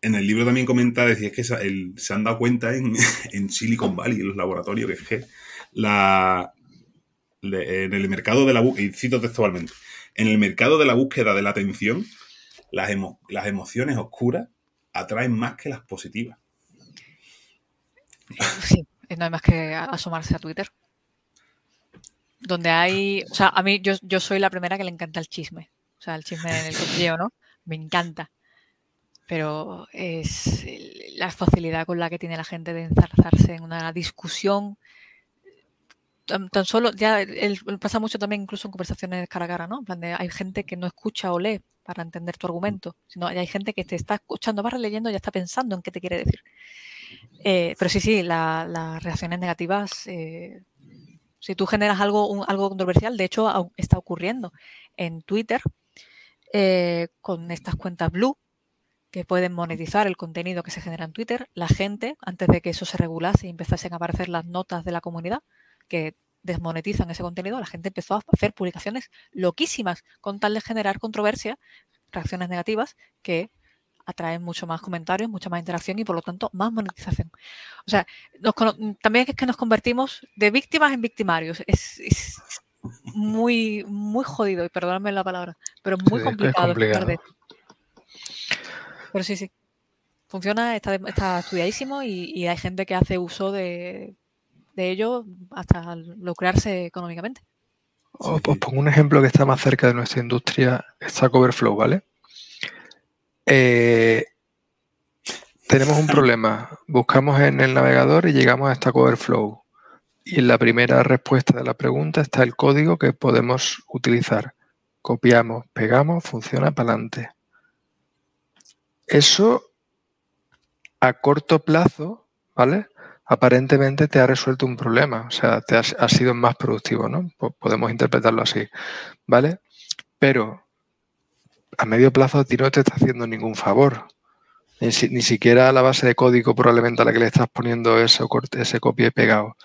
en el libro también comenta, decía, que se han dado cuenta en, Silicon Valley, en los laboratorios, que es que la, en el mercado de la búsqueda, y cito textualmente, en el mercado de la búsqueda de la atención, las, emociones oscuras atraen más que las positivas. Sí, no hay más que asomarse a Twitter. Donde hay, o sea, a mí yo, yo soy la primera que le encanta el chisme. O sea, el chisme en el cotilleo, ¿no? Me encanta pero es la facilidad con la que tiene la gente de enzarzarse en una discusión. Tan, solo, ya pasa mucho también incluso en conversaciones cara a cara, ¿no? En plan de, hay gente que no escucha o lee para entender tu argumento, sino hay gente que te está escuchando, va leyendo y ya está pensando en qué te quiere decir. Eh, pero sí, sí, las reacciones negativas, eh, si tú generas algo, algo controversial, de hecho está ocurriendo en Twitter eh, con estas cuentas blue, que pueden monetizar el contenido que se genera en Twitter, la gente, antes de que eso se regulase y empezasen a aparecer las notas de la comunidad que desmonetizan ese contenido, la gente empezó a hacer publicaciones loquísimas con tal de generar controversia, reacciones negativas que atraen mucho más comentarios, mucha más interacción y por lo tanto más monetización. O sea, también es que nos convertimos de víctimas en victimarios. Es, muy, muy jodido, y perdóname la palabra, pero muy complicado. Pero sí, sí. Funciona, está, estudiadísimo y, hay gente que hace uso de, ello hasta lucrarse económicamente. Os, pongo un ejemplo que está más cerca de nuestra industria, Stack Overflow, ¿vale? Eh, tenemos un problema. Buscamos en el navegador y llegamos a Stack Overflow. Y en la primera respuesta de la pregunta está el código que podemos utilizar. Copiamos, pegamos, funciona para adelante. Eso a corto plazo, ¿vale? Aparentemente te ha resuelto un problema, o sea, te has, sido más productivo, ¿no? podemos interpretarlo así, ¿vale? Pero a medio plazo a ti no te está haciendo ningún favor. Ni, siquiera a la base de código probablemente a la que le estás poniendo ese, ese copia y pegado,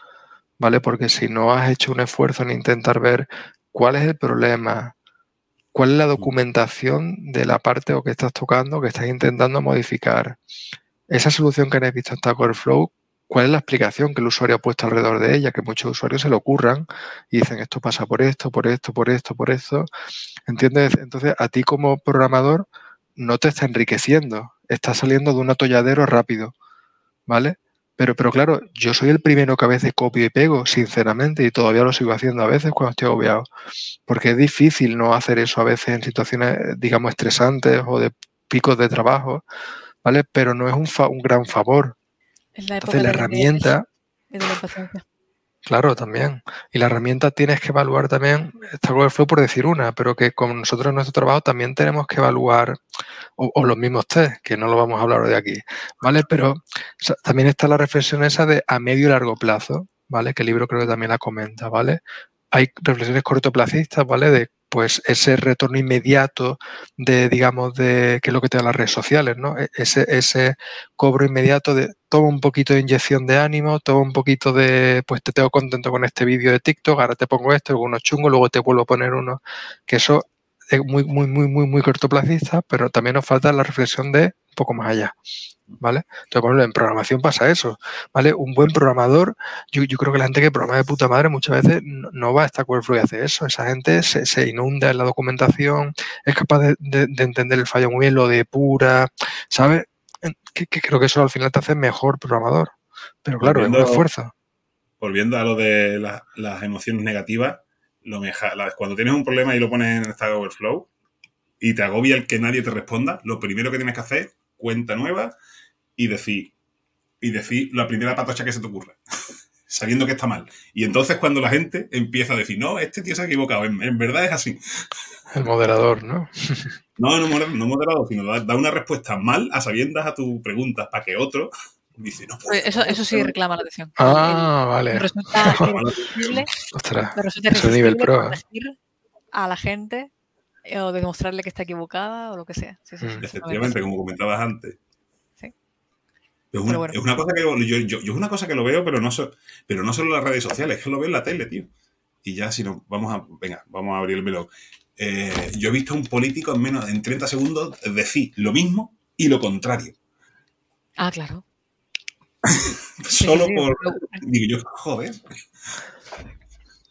¿vale? Porque si no has hecho un esfuerzo en intentar ver cuál es el problema, cuál es la documentación de la parte o que estás tocando, que estás intentando modificar. Esa solución que habéis visto en Stack Overflow, cuál es la explicación que el usuario ha puesto alrededor de ella, que muchos usuarios se lo ocurran y dicen esto pasa por esto, por esto, por esto, por esto. ¿Entiendes? Entonces, a ti como programador no te está enriqueciendo, está saliendo de un atolladero rápido, ¿vale? Pero, pero claro, yo soy el primero que a veces copio y pego, sinceramente, y todavía lo sigo haciendo a veces cuando estoy obviado. Porque es difícil no hacer eso a veces en situaciones, digamos, estresantes o de picos de trabajo, ¿vale? Pero no es un, un gran favor. Entonces, la herramienta. Claro, también. Y la herramienta tienes que evaluar también, Stack Overflow por decir una, pero que con nosotros en nuestro trabajo también tenemos que evaluar, o, los mismos test, que no lo vamos a hablar de aquí, ¿vale? Pero también está la reflexión esa de a medio y largo plazo, ¿vale? Que el libro creo que también la comenta, ¿vale? Hay reflexiones cortoplacistas, ¿vale? De pues ese retorno inmediato de, digamos, de qué es lo que te dan las redes sociales, ¿no? E, ese, ese cobro inmediato de toma un poquito de inyección de ánimo, toma un poquito de, pues te tengo contento con este vídeo de TikTok, ahora te pongo esto, uno chungo, luego te vuelvo a poner uno, que eso es muy, muy, muy, muy, muy cortoplacista, pero también nos falta la reflexión de un poco más allá. ¿Vale? Entonces, por ejemplo, en programación pasa eso, ¿vale? Un buen programador, yo, creo que la gente que programa de puta madre muchas veces no, va a estar Flow y hace eso. Esa gente se, inunda en la documentación, es capaz de, entender el fallo muy bien, lo depura, ¿sabes? Que, creo que eso al final te hace mejor programador. Pero claro, es un esfuerzo. Volviendo a lo de las emociones negativas, lo mejor, cuando tienes un problema y lo pones en Stack Overflow y te agobia el que nadie te responda, lo primero que tienes que hacer, cuenta nueva, y decir, y decir la primera patocha que se te ocurra, sabiendo que está mal. Y entonces cuando la gente empieza a decir, no, este tío se ha equivocado, en, verdad es así. El moderador, ¿no? no, no, no moderador, sino da, una respuesta mal a sabiendas a tus preguntas para que otro dice, no pues, eso, eso sí reclama la atención. Ah, vale. resulta irresistible, Ostras, resulta nivel pro. a la gente eh, o demostrarle que está equivocada o lo que sea. Mm. Efectivamente, como comentabas antes. Es una, cosa que yo, yo, es una cosa que lo veo, pero no, pero no solo en las redes sociales, es que lo veo en la tele, tío. Y ya si no, vamos a, venga, vamos a abrir el melón. Eh, yo he visto a un político en menos en 30 segundos decir lo mismo y lo contrario. Ah, claro. Solo por. Digo yo, joder.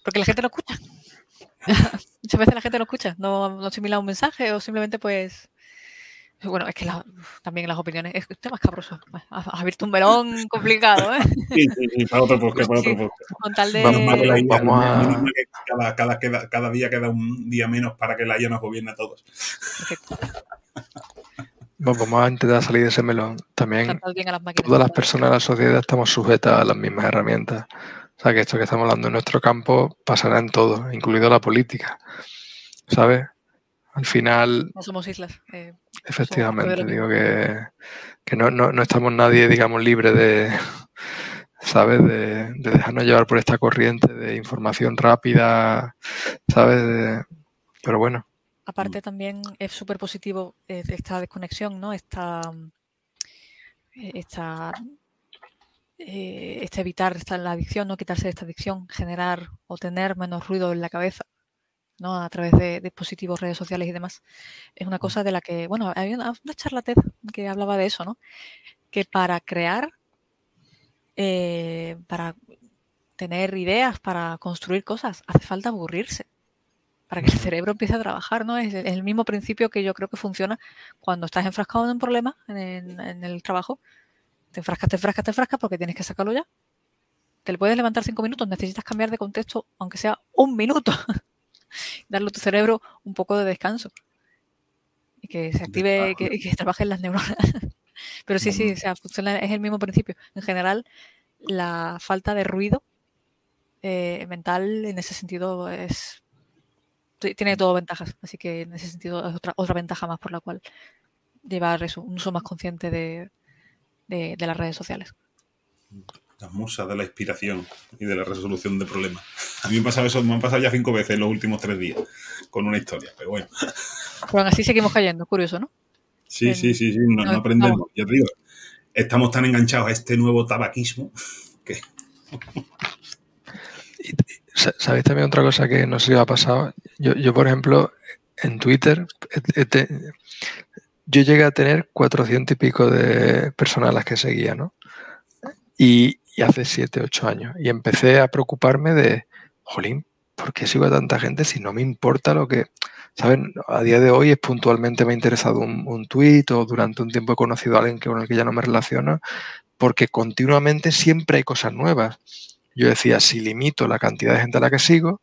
Porque la gente lo escucha. Muchas veces la gente lo escucha, no, no asimila un mensaje o simplemente pues bueno, es que también las opiniones, es tema escabroso. Has abierto un melón complicado, ¿eh? Sí, sí, sí, para otro podcast, para otro podcast. Con tal de... Vamos, a... cada, cada, cada, cada, día queda un día menos para que la IA nos gobierne a todos. Perfecto. Vamos a intentar salir de ese melón. También todas las personas de la sociedad estamos sujetas a las mismas herramientas. O sea, que esto que estamos hablando en nuestro campo pasará en todo, incluido la política. ¿Sabes? Al final... No somos islas. Eh, efectivamente, digo que, que no, no, no, estamos nadie, digamos, libre de, ¿sabes? De, de, dejarnos llevar por esta corriente de información rápida, ¿sabes? pero bueno. Aparte también es súper positivo eh, esta desconexión, ¿no? Esta, eh, esta, este evitar esta, la adicción, no quitarse de esta adicción, generar o tener menos ruido en la cabeza a través de dispositivos, redes sociales y demás. Es una cosa de la que, bueno, había una, charla TED que hablaba de eso, ¿no? Que para crear, eh, para tener ideas, para construir cosas, hace falta aburrirse para que el cerebro empiece a trabajar, ¿no? Es el mismo principio que yo creo que funciona cuando estás enfrascado en un problema en, en el trabajo. Te enfrascas, te enfrascas, te enfrascas porque tienes que sacarlo ya. Te le puedes levantar cinco minutos, necesitas cambiar de contexto, aunque sea un minuto. darle a tu cerebro un poco de descanso. Y que se active, que, que trabajen las neuronas. Pero sí, sí, o sea, funciona, es el mismo principio. En general, la falta de ruido eh, mental en ese sentido es tiene todo ventajas, así que en ese sentido es otra, otra ventaja más por la cual llevar eso, un uso más consciente de, de las redes sociales las musas de la inspiración y de la resolución de problemas. A mí me, pasado eso, me han pasado ya cinco veces en los últimos tres días con una historia, pero bueno. Pero así seguimos cayendo, curioso, ¿no? Sí, sí, sí, sí, no, aprendemos. Ya te digo, estamos tan enganchados a este nuevo tabaquismo que... ¿Sabéis también otra cosa que no sé si ha pasado? Yo, yo por ejemplo, en Twitter, yo llegué a tener 400 y pico de personas a las que seguía, ¿no? Y, y hace 7, 8 años. Y empecé a preocuparme de, jolín, ¿por qué sigo a tanta gente si no me importa lo que... ¿Saben? A día de hoy es puntualmente me ha interesado un, un tuit o durante un tiempo he conocido a alguien con el que ya no me relaciono, porque continuamente siempre hay cosas nuevas. Yo decía, si limito la cantidad de gente a la que sigo,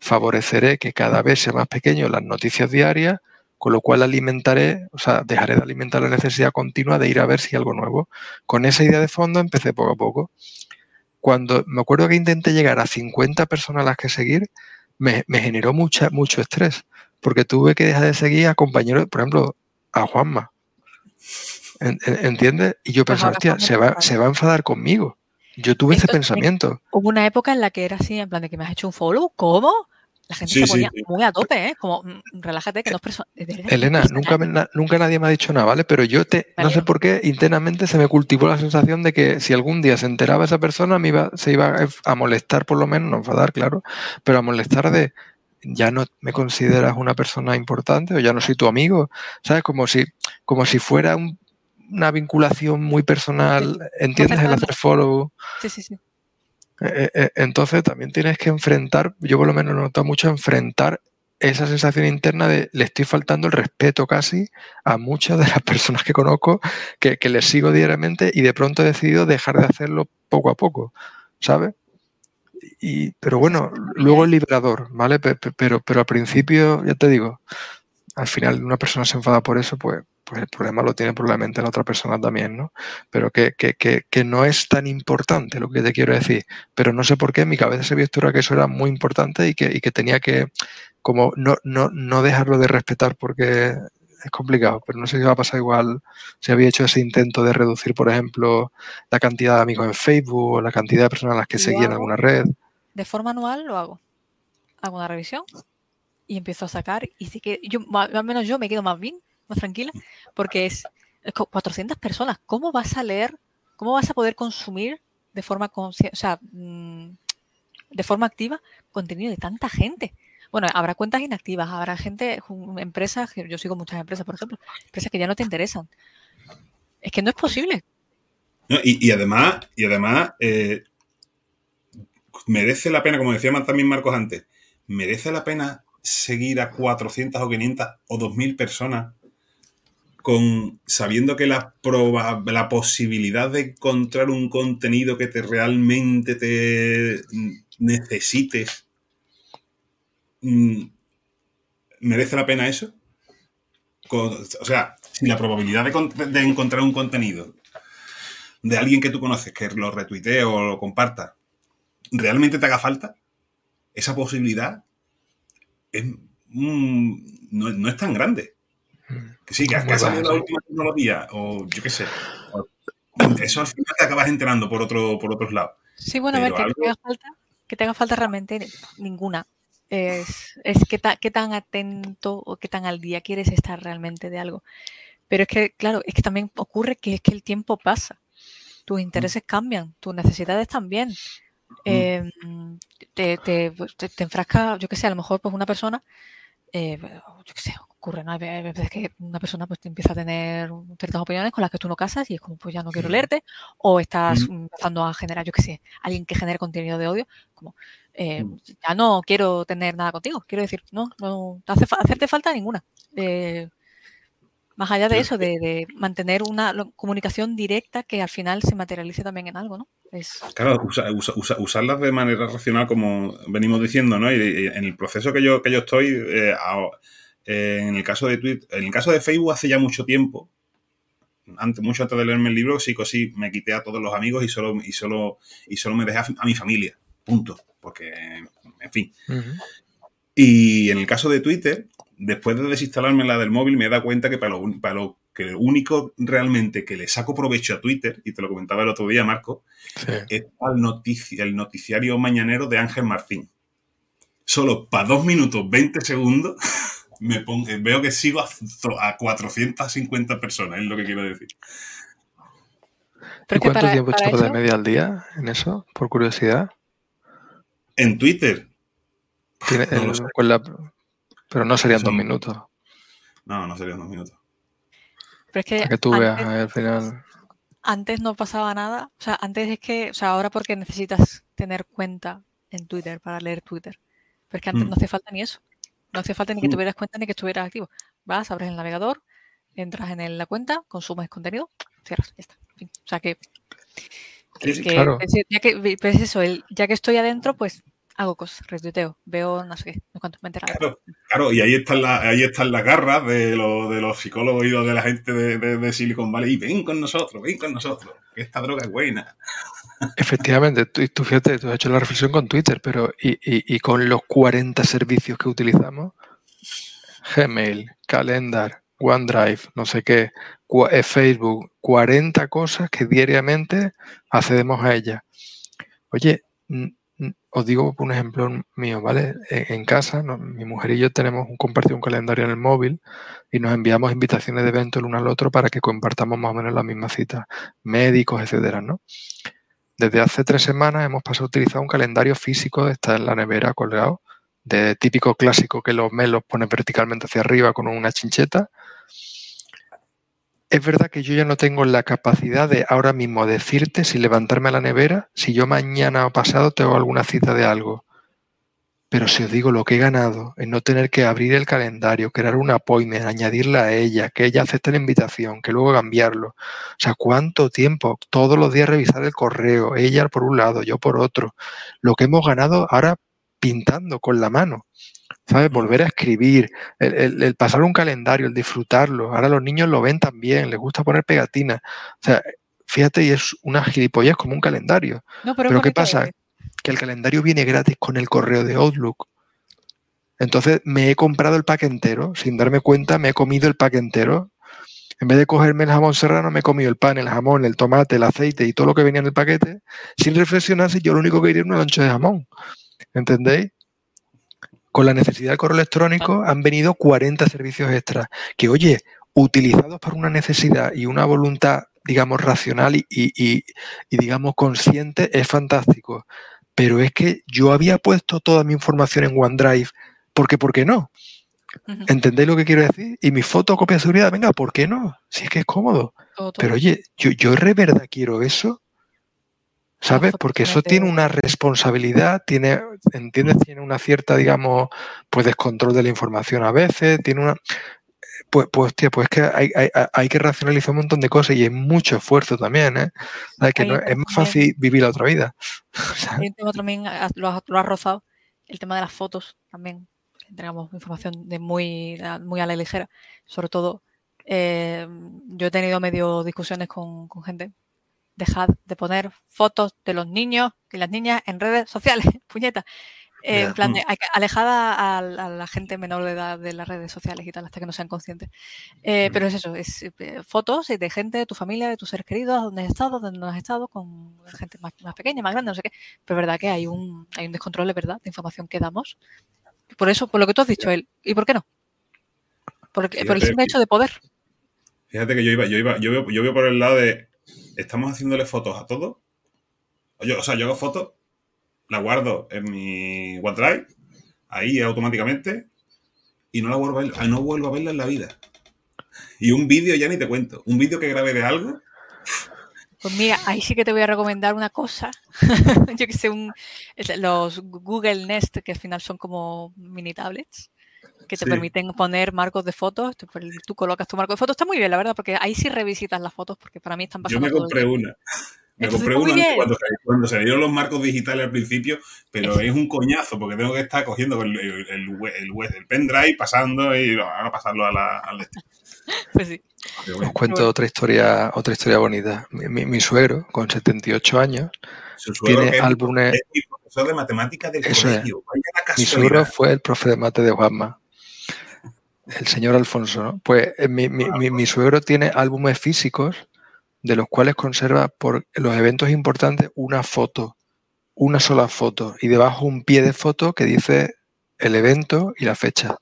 favoreceré que cada vez sea más pequeño las noticias diarias, con lo cual alimentaré, o sea, dejaré de alimentar la necesidad continua de ir a ver si hay algo nuevo. Con esa idea de fondo empecé poco a poco. Cuando me acuerdo que intenté llegar a 50 personas a las que seguir, me, generó mucha, mucho estrés, porque tuve que dejar de seguir a compañeros, por ejemplo, a Juanma. ¿Entiendes? Y yo pensaba, hostia, se va, se va a enfadar conmigo. Yo tuve ese pensamiento. Hubo una época en la que era así, en plan de que me has hecho un follow, ¿cómo? La gente se ponía muy a tope, ¿eh? Como, mm, relájate, que no es persona. Elena, nunca, nunca nadie me ha dicho nada, ¿vale? Pero yo te, no sé por qué, internamente se me cultivó la sensación de que si algún día se enteraba esa persona, me iba, se iba a molestar, por lo menos, no enfadar, claro, pero a molestar de, ya no me consideras una persona importante o ya no soy tu amigo, ¿sabes? Como si, como si fuera un, una vinculación muy personal, ¿entiendes? El hacer follow. Sí, sí, sí. Eh, eh, entonces también tienes que enfrentar, yo por lo menos noto mucho enfrentar esa sensación interna de le estoy faltando el respeto casi a muchas de las personas que conozco que, les sigo diariamente y de pronto he decidido dejar de hacerlo poco a poco, ¿sabes? Y, pero bueno, luego el liberador, ¿vale? Pero, pero al principio, ya te digo, al final una persona se enfada por eso, pues pues el problema lo tiene probablemente la otra persona también, ¿no? Pero que, que, que, que, no es tan importante lo que te quiero decir. Pero no sé por qué en mi cabeza se vistura que eso era muy importante y que, y que tenía que como no, no, no dejarlo de respetar porque es complicado, pero no sé si va a pasar igual si había hecho ese intento de reducir, por ejemplo, la cantidad de amigos en Facebook o la cantidad de personas a las que seguía en alguna red. De forma anual lo hago. Hago una revisión y empiezo a sacar y sí que yo, al menos yo me quedo más bien más tranquila, porque es 400 personas. ¿Cómo vas a leer? ¿Cómo vas a poder consumir de forma o sea, mm, de forma activa contenido de tanta gente? Bueno, habrá cuentas inactivas, habrá gente, empresas, yo sigo muchas empresas, por ejemplo, empresas que ya no te interesan. Es que no es posible. y, además, y además eh, merece la pena, como decía también Marcos antes, merece la pena seguir a 400 o 500 o 2.000 personas con sabiendo que la, la posibilidad de encontrar un contenido que te realmente te necesites mm, merece la pena eso o sea si la probabilidad de, encontrar un contenido de alguien que tú conoces que lo retuitee o lo comparta realmente te haga falta esa posibilidad no es tan grande sí, que, ha salido la última tecnología, o yo qué sé. Eso al final te acabas enterando por, otro, por otros lados. Sí, bueno, a ver, que, te haga falta, que te haga falta realmente ninguna. Es, es que, qué tan atento o qué tan al día quieres estar realmente de algo. Pero es que, claro, es que también ocurre que es que el tiempo pasa. Tus mm. intereses cambian, tus necesidades también. Mm. Em, te, te, pues, te, te, enfrasca, yo qué sé, a lo mejor pues una persona, eh, yo qué sé, ocurre, ¿no? Hay veces que una persona pues empieza a tener ciertas opiniones con las que tú no casas y es como, pues ya no quiero leerte, o estás empezando a generar, yo qué sé, alguien que genere contenido de odio, como, eh, ya no quiero tener nada contigo, quiero decir, no, no hace hacerte falta ninguna. Eh, más allá de eso, de, mantener una comunicación directa que al final se materialice también en algo, ¿no? Claro, usarlas de manera racional, como venimos diciendo, ¿no? Y, en el proceso que yo, que yo estoy, eh, en el caso de Twitter, en el caso de Facebook hace ya mucho tiempo, antes, mucho antes de leerme el libro, sí sí me quité a todos los amigos y solo, y solo, y solo me dejé a, mi familia. Punto. Porque, en fin. Y en el caso de Twitter, después de desinstalarme la del móvil, me he dado cuenta que para lo, para lo que único realmente que le saco provecho a Twitter, y te lo comentaba el otro día, Marco, es al notici el noticiario mañanero de Ángel Martín. Solo para dos minutos 20 segundos me pongo, veo que sigo a, a, 450 personas, es lo que quiero decir. ¿Y cuánto tiempo echas de media al día en eso, por curiosidad? En Twitter. pero no serían dos minutos. No, no serían dos minutos. Pero es que, que tú veas al final. antes no pasaba nada. O sea, antes es que, o sea, ahora porque necesitas tener cuenta en Twitter para leer Twitter. Pero es que antes no mm. hacía falta ni eso. No hacía falta ni que mm. tuvieras cuenta ni que estuvieras activo. Vas, abres el navegador, entras en la cuenta, consumes contenido, cierras, ya está. O sea que, claro. ya que pues eso, el, ya que estoy adentro, pues hago cosas, retuiteo, veo no sé qué, no cuánto me Claro, claro, y ahí están, la, ahí están las garras de, lo, de los psicólogos y de la gente de, de, Silicon Valley. Y ven con nosotros, ven con nosotros, que esta droga es buena. Efectivamente, tú, tú, fíjate, tú has hecho la reflexión con Twitter, pero y, con los 40 servicios que utilizamos, Gmail, Calendar, OneDrive, no sé qué, eh, Facebook, 40 cosas que diariamente accedemos a ellas. Oye, os digo un ejemplo mío, ¿vale? En, casa, mi mujer y yo tenemos un compartido un calendario en el móvil y nos enviamos invitaciones de evento el uno al otro para que compartamos más o menos las mismas citas, médicos, etcétera, ¿no? Desde hace tres semanas hemos pasado a utilizar un calendario físico, está en la nevera colgado, de típico clásico que los melos ponen verticalmente hacia arriba con una chincheta es verdad que yo ya no tengo la capacidad de ahora mismo decirte si levantarme a la nevera, si yo mañana o pasado tengo alguna cita de algo. Pero si os digo lo que he ganado en no tener que abrir el calendario, crear un appointment, añadirla a ella, que ella acepte la invitación, que luego cambiarlo. O sea, ¿cuánto tiempo? Todos los días revisar el correo, ella por un lado, yo por otro. Lo que hemos ganado ahora pintando con la mano. ¿sabes? Volver a escribir, el, pasar un calendario, el disfrutarlo. Ahora los niños lo ven también, les gusta poner pegatinas. O sea, fíjate, y es una gilipollez como un calendario. pero, ¿qué pasa? Que el calendario viene gratis con el correo de Outlook. Entonces me he comprado el pack entero, sin darme cuenta me he comido el pack entero. En vez de cogerme el jamón serrano, me he comido el pan, el jamón, el tomate, el aceite y todo lo que venía en el paquete, sin reflexionar si yo lo único que quería era una loncha de jamón. ¿Entendéis? con la necesidad del correo electrónico han venido 40 servicios extras que, oye, utilizados para una necesidad y una voluntad, digamos, racional y, digamos, consciente, es fantástico. Pero es que yo había puesto toda mi información en OneDrive, porque, ¿por qué no? ¿Entendéis lo que quiero decir? Y mi fotocopia de seguridad, venga, ¿por qué no? Si es que es cómodo. Pero oye, yo, yo de verdad quiero eso. ¿sabes? Porque eso tiene una responsabilidad, tiene, ¿entiendes? Tiene una cierta, digamos, pues descontrol de la información a veces, tiene una... Pues, pues, tío, pues que hay, hay, hay, que racionalizar un montón de cosas y es mucho esfuerzo también, ¿eh? Que no, es más fácil vivir la otra vida. Hay un tema también, lo has, lo has rozado, el tema de las fotos también, que tengamos información de muy, muy a la ligera. Sobre todo, eh, yo he tenido medio discusiones con, con gente dejad de poner fotos de los niños y las niñas en redes sociales, puñeta. En plan, de, alejada a, la gente menor de edad de las redes sociales y tal, hasta que no sean conscientes. Eh, pero es eso, es eh, fotos de gente, de tu familia, de tus seres queridos, donde has estado, donde no has estado, con gente más, pequeña, más grande, no sé qué. Pero es verdad que hay un, hay un descontrol de verdad de información que damos. Por eso, por lo que tú has dicho, él. ¿Y por qué no? Por, por el simple hecho de poder. Fíjate que yo iba, yo iba, yo veo, yo veo por el lado de estamos haciéndole fotos a todo. o sea, yo hago fotos, la guardo en mi OneDrive, ahí automáticamente, y no la vuelvo a ver, no vuelvo a verla en la vida. Y un vídeo ya ni te cuento. Un vídeo que grabé de algo. Pues mira, ahí sí que te voy a recomendar una cosa. Yo que sé, un, los Google Nest, que al final son como mini tablets que te permiten poner marcos de fotos. Tú, colocas tu marco de fotos. Está muy bien, la verdad, porque ahí sí revisitas las fotos, porque para mí están pasando. Yo me compré una. Me compré una cuando, cuando, se dieron los marcos digitales al principio, pero es un coñazo porque tengo que estar cogiendo el, el, el, pendrive, pasando y ahora pasarlo a la, al este. Pues sí. Os cuento otra historia, otra historia bonita. Mi, suegro, con 78 años, tiene álbumes. Es profesor de matemáticas del colegio. Mi suegro fue el profe de mate de Juanma el señor Alfonso, ¿no? Pues eh, mi, mi, suegro tiene álbumes físicos de los cuales conserva por los eventos importantes una foto, una sola foto, y debajo un pie de foto que dice el evento y la fecha.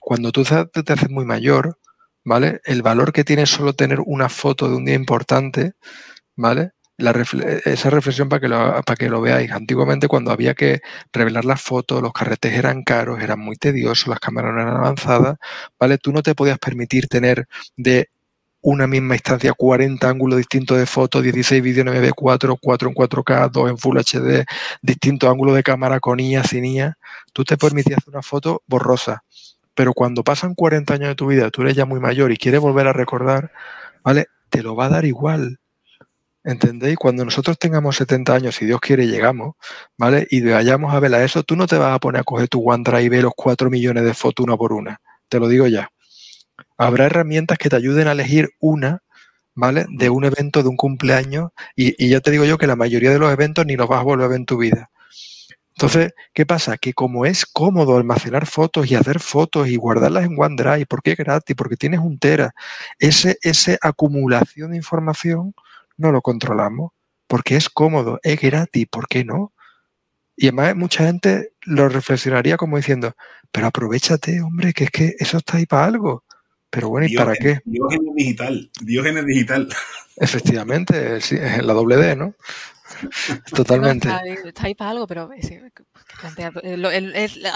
Cuando tú te haces muy mayor, ¿vale? El valor que tiene solo tener una foto de un día importante, ¿vale? esa reflexión para que, lo, para que lo veáis. Antiguamente cuando había que revelar las fotos, los carretes eran caros, eran muy tediosos, las cámaras no eran avanzadas, ¿vale? Tú no te podías permitir tener de una misma instancia, 40 ángulos distintos de fotos, 16 vídeos en MV4, 4 en 4K, 2 en Full HD, distintos ángulos de cámara con IA, sin IA, tú te permitías una foto borrosa. Pero cuando pasan 40 años de tu vida, tú eres ya muy mayor y quieres volver a recordar, ¿vale? Te lo va a dar igual. ¿Entendéis? Cuando nosotros tengamos 70 años, si Dios quiere, llegamos, ¿vale? Y vayamos a ver a eso, tú no te vas a poner a coger tu OneDrive y ver los 4 millones de fotos una por una. Te lo digo ya. Habrá herramientas que te ayuden a elegir una, ¿vale? De un evento, de un cumpleaños. Y, ya te digo yo que la mayoría de los eventos ni los vas a volver ver en tu vida. Entonces, ¿qué pasa? Que como es cómodo almacenar fotos y hacer fotos y guardarlas en OneDrive, porque es gratis, porque tienes un tera, ese, esa acumulación de información no lo controlamos porque es cómodo, es gratis, ¿por qué no? Y además mucha gente lo reflexionaría como diciendo, pero aprovechate, hombre, que es que eso está ahí para algo. Pero bueno, ¿y para qué? Diógenes digital, Diógenes digital. Efectivamente, es, la doble D, ¿no? Totalmente. está, ahí, para algo, pero al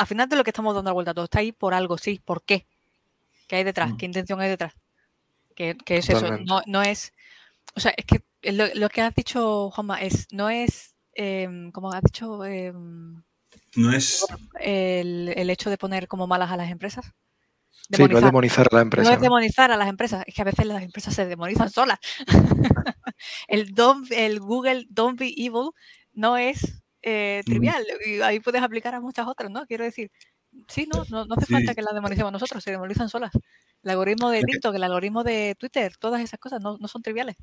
final de lo que estamos dando la vuelta a todo, está ahí por algo, sí, ¿por qué? ¿Qué hay detrás? Mm. ¿Qué intención hay detrás? ¿Qué, es eso? No, no es, o sea, es que lo, que has dicho, Juanma, es, no es, em, como has dicho, em, no es el, hecho de poner como malas a las empresas. Sí, no es demonizar a las empresas. No es demonizar a las empresas, es que a veces las empresas se demonizan solas. el, el Google Don't Be Evil no es eh, trivial y ahí puedes aplicar a muchas otras, ¿no? Quiero decir, sí, no, no, hace falta que las demonicemos nosotros, se demonizan solas. El algoritmo de TikTok, el algoritmo de Twitter, todas esas cosas no, no son triviales.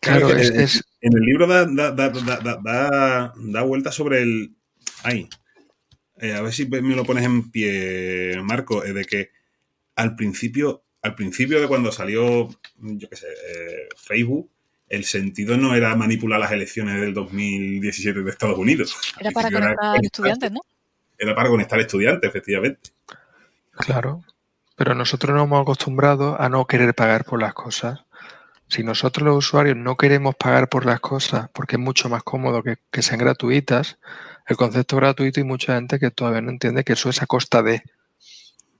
Claro, es, en el libro da, da, da, da vuelta sobre el... Ay, eh, a ver si me lo pones en pie, Marco, de que al principio, al principio de cuando salió, yo qué sé, eh, Facebook, el sentido no era manipular las elecciones del 2017 de Estados Unidos. Era para conectar estudiantes, ¿no? Era para conectar estudiantes, efectivamente. Claro, pero nosotros nos hemos acostumbrado a no querer pagar por las cosas. Si nosotros los usuarios no queremos pagar por las cosas porque es mucho más cómodo que, sean gratuitas, el concepto gratuito y mucha gente que todavía no entiende que eso es a costa de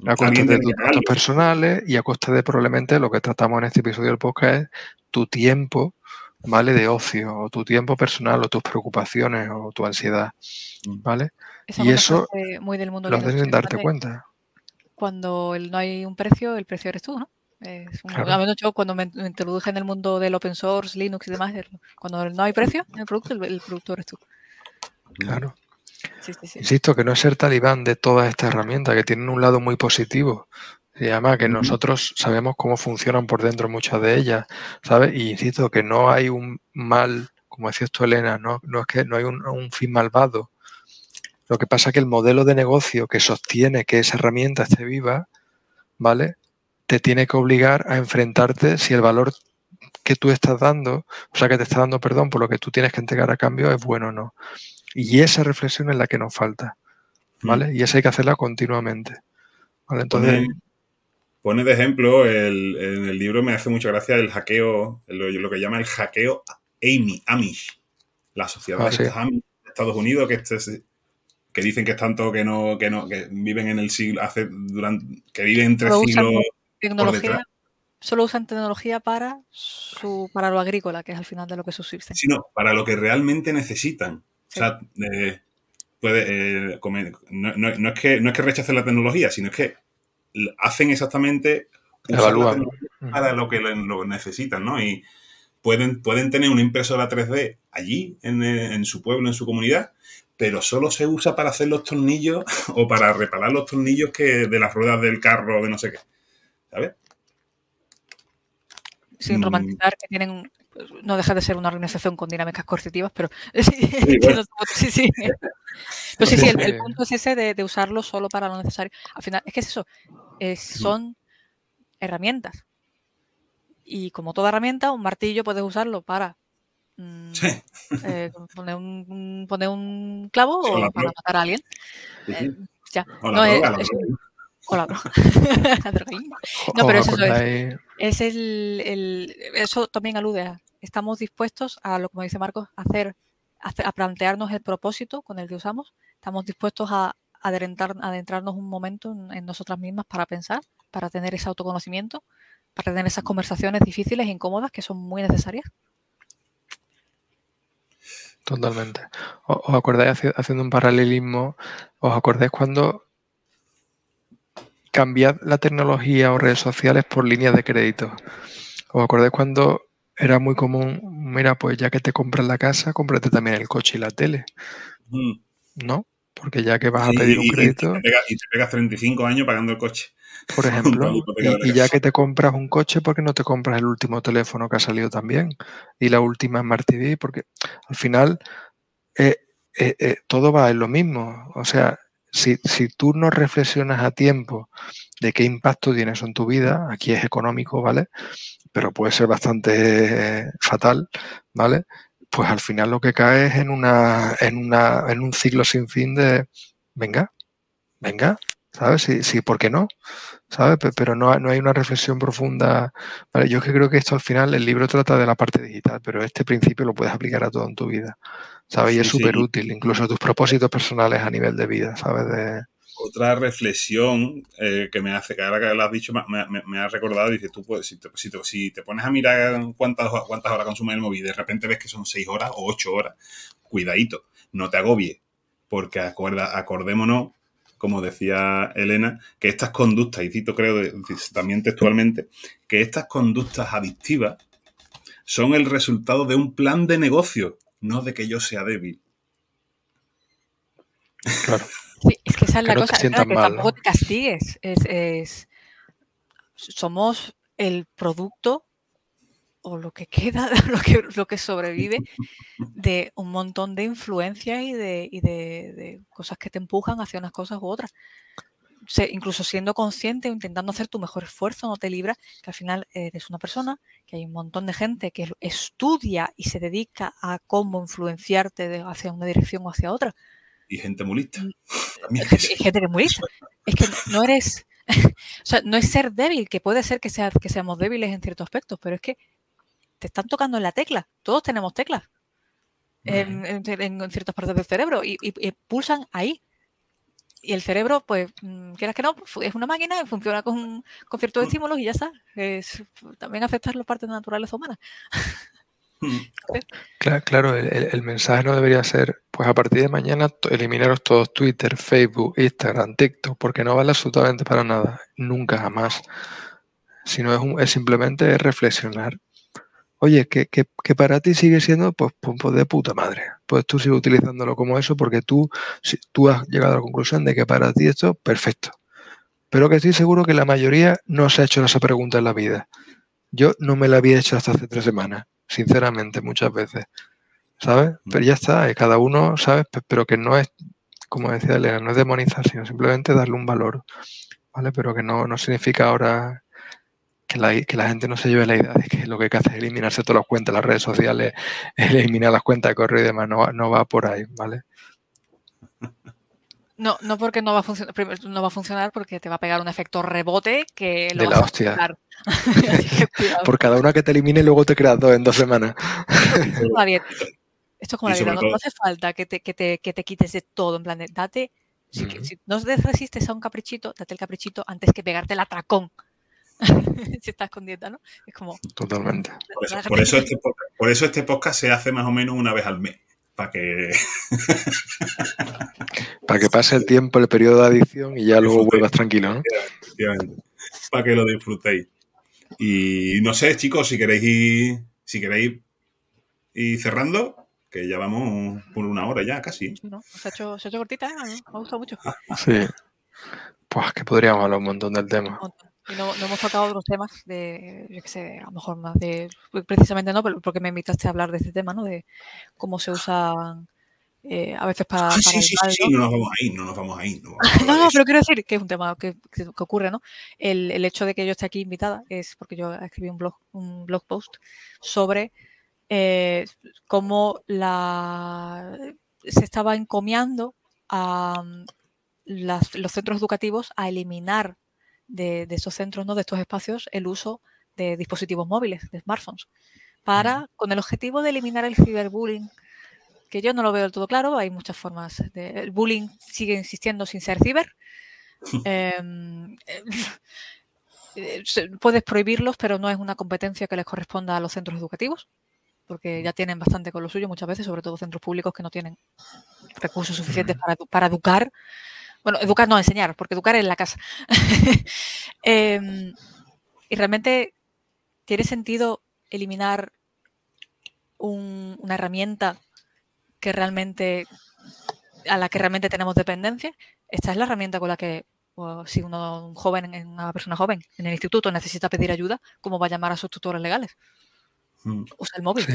a costa de tus datos personales y a costa de probablemente lo que tratamos en este episodio del podcast es tu tiempo, ¿vale? De ocio, o tu tiempo personal, o tus preocupaciones, o tu ansiedad, mm. ¿vale? y eso muy del mundo lo haces sin darte cuenta cuando no hay un precio, el precio eres tú, ¿no? Es menos yo cuando me, introduje en el mundo del open source, Linux y demás, cuando no hay precio en el producto, el, productor eres tú. Claro. Insisto que no es ser talibán de todas estas herramientas, que tienen un lado muy positivo. Y además que nosotros sabemos cómo funcionan por dentro muchas de ellas, ¿sabes? Y insisto que no hay un mal, como decía esto Elena, no, no es que no hay un, un fin malvado, lo que pasa es que el modelo de negocio que sostiene que esa herramienta esté viva, ¿vale? Te tiene que obligar a enfrentarte si el valor que tú estás dando, o sea, que te está dando perdón por lo que tú tienes que entregar a cambio es bueno o no. Y esa reflexión es la que nos falta, ¿vale? Mm. Y esa hay que hacerla continuamente. ¿vale? Entonces... Pone, de ejemplo, el, en el libro me hace mucha gracia el hackeo, lo, que llama el hackeo Amy, Amish, la sociedad ah, de Estados Unidos, que este, que dicen que es tanto que no, que no, que viven en el siglo, hace durante, que viven tres siglos. Tecnología, solo usan tecnología para su, para lo agrícola, que es al final de lo que subsisten. Sino para lo que realmente necesitan. O sea, puede, eh, no, es que, no es que rechacen la tecnología, sino es que hacen exactamente Evalúan. para lo que lo necesitan, ¿no? Y pueden, pueden tener una impresora 3D allí, en, en su pueblo, en su comunidad, pero solo se usa para hacer los tornillos o para reparar los tornillos que de las ruedas del carro, de no sé qué. ¿Sabes? Sin mm. romantizar que tienen, no deja de ser una organización con dinámicas coercitivas, pero sí, sí, sí. Pero sí, sí, el, punto es ese de, usarlo solo para lo necesario. Al final, es que es eso, son herramientas. Y como toda herramienta, un martillo puedes usarlo para Mm, eh, poner, un, poner un clavo o para matar a alguien. Eh, ya. no, es, no, pero eso es, es el, el, eso también alude a estamos dispuestos a lo como dice Marcos a hacer, a, plantearnos el propósito con el que usamos estamos dispuestos a, adentrar, adentrarnos un momento en, nosotras mismas para pensar para tener ese autoconocimiento para tener esas conversaciones difíciles e incómodas que son muy necesarias. Totalmente. ¿Os acordáis, haciendo un paralelismo, os acordáis cuando cambiad la tecnología o redes sociales por líneas de crédito? ¿Os acordáis cuando era muy común, mira, pues ya que te compras la casa, cómprate también el coche y la tele? Mm. ¿No? Porque ya que vas a pedir un crédito... Y te, pegas, 35 años pagando el coche. Por ejemplo, y, ya que te compras un coche, ¿por qué no te compras el último teléfono que ha salido también? Y la última Smart TV, porque al final eh, eh, eh, todo va en lo mismo. O sea, si, si, tú no reflexionas a tiempo de qué impacto tiene eso en tu vida, aquí es económico, ¿vale? Pero puede ser bastante fatal, ¿vale? pues al final lo que cae es en, una, en, una, en un ciclo sin fin de, venga, venga, ¿sabes? Sí, sí, ¿por qué no? ¿Sabes? Pero no, no hay una reflexión profunda. Yo es que creo que esto al final, el libro trata de la parte digital, pero este principio lo puedes aplicar a todo en tu vida, ¿sabes? y es súper útil, incluso tus propósitos personales a nivel de vida, ¿sabes? De, otra reflexión eh, que me hace, que ahora que lo has dicho, me, ha recordado, dice, tú pues, si te, si, te, pones a mirar cuántas, cuántas horas consume el móvil y de repente ves que son seis horas o ocho horas, cuidadito, no te agobie, porque acuerda, acordémonos, como decía Elena, que estas conductas, y cito creo también textualmente, que estas conductas adictivas son el resultado de un plan de negocio, no de que yo sea débil. Claro. Sí, es que esa es la cosa, que tampoco te castigues. Es, somos el producto o lo que queda, lo que, lo que sobrevive de un montón de influencias y, de, de, cosas que te empujan hacia unas cosas u otras. Incluso siendo consciente o intentando hacer tu mejor esfuerzo, no te libras, que al final eres una persona, que hay un montón de gente que estudia y se dedica a cómo influenciarte hacia una dirección o hacia otra y gente muy lista. Mm, gente que es muy lista. Es que no eres, o sea, no es ser débil, que puede ser que, sea, que seamos débiles en ciertos aspectos, pero es que te están tocando en la tecla. Todos tenemos teclas en, ciertas partes del cerebro y, pulsan ahí. Y el cerebro, pues, mm, quieras que no, es una máquina, funciona con, con ciertos mm. estímulos y ya está. Es, también afectar las partes naturales humanas. Claro, el, mensaje no debería ser, pues a partir de mañana eliminaros todos Twitter, Facebook, Instagram, TikTok, porque no vale absolutamente para nada, nunca jamás. Sino es, es simplemente reflexionar. Oye, que, para ti sigue siendo pues, pues, pues, de puta madre. Pues tú sigues utilizándolo como eso porque tú, tú has llegado a la conclusión de que para ti esto, perfecto. Pero que estoy seguro que la mayoría no se ha hecho esa pregunta en la vida. Yo no me la había hecho hasta hace tres semanas sinceramente, muchas veces. ¿Sabes? Mm. Pero ya está, cada uno, ¿sabes? Pero que no es, como decía Elena, no es demonizar, sino simplemente darle un valor. ¿Vale? Pero que no, no significa ahora que la, que la, gente no se lleve la idea de que lo que hay que hacer es eliminarse todas las cuentas, las redes sociales, eliminar las cuentas de correo y demás, no, no va por ahí, ¿vale? No, no porque no va a funcionar, no va a funcionar porque te va a pegar un efecto rebote que lo de la hostia. Por cada una que te elimine, luego te creas dos en dos semanas. Esto es como la vida, no, hace falta que te, que, te, que te, quites de todo, en plan, de, date, si, no te resistes a un caprichito, date el caprichito antes que pegarte el atracón. si estás con dieta, ¿no? Es como... Totalmente. Por eso, este, por eso este podcast se hace más o menos una vez al mes para que... para que pase el tiempo, el periodo de adicción y ya luego vuelvas tranquilo, ¿no? Para que lo disfrutéis. Y no sé, chicos, si queréis ir, si queréis ir cerrando, que ya vamos por una hora ya casi. No, se, ha hecho, se ha hecho cortita, ¿eh? me ha gustado mucho. Sí. Pues que podríamos hablar un montón del tema. Y no, hemos tocado otros temas de, yo qué sé, a lo mejor más de, precisamente no, porque me invitaste a hablar de este tema, ¿no? De cómo se usan eh, a veces para... Ah, sí, sí, sí, no nos vamos ahí, no nos vamos ahí. No, no, no, pero quiero decir que es un tema que, que, ocurre, ¿no? El, el, hecho de que yo esté aquí invitada es porque yo escribí un blog, un blog post sobre eh, cómo la, se estaba encomiando a mm, las, los centros educativos a eliminar de, esos centros, ¿no? de estos espacios, el uso de dispositivos móviles, de smartphones, para, con el objetivo de eliminar el ciberbullying, que yo no lo veo del todo claro, hay muchas formas. De, el bullying sigue insistiendo sin ser ciber. Em, eh, puedes prohibirlos, pero no es una competencia que les corresponda a los centros educativos, porque ya tienen bastante con lo suyo muchas veces, sobre todo centros públicos que no tienen recursos suficientes para, para educar. Bueno, educar no enseñar, porque educar es en la casa. Em, y realmente tiene sentido eliminar una herramienta que realmente a la que realmente tenemos dependencia. Esta es la herramienta con la que si uno, un joven, una persona joven en el instituto necesita pedir ayuda, ¿cómo va a llamar a sus tutores legales? Mm. Usa el móvil.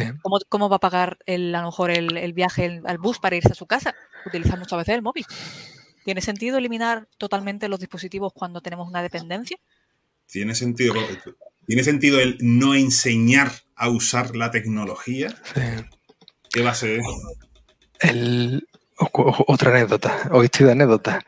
¿Cómo, va a pagar el, a lo mejor el, viaje al bus para irse a su casa? Utiliza muchas veces el móvil. ¿Tiene sentido eliminar totalmente los dispositivos cuando tenemos una dependencia? Tiene sentido. ¿Tiene sentido el no enseñar a usar la tecnología? Sí. ¿Qué va a ser? El, otra anécdota. Hoy estoy de anécdota.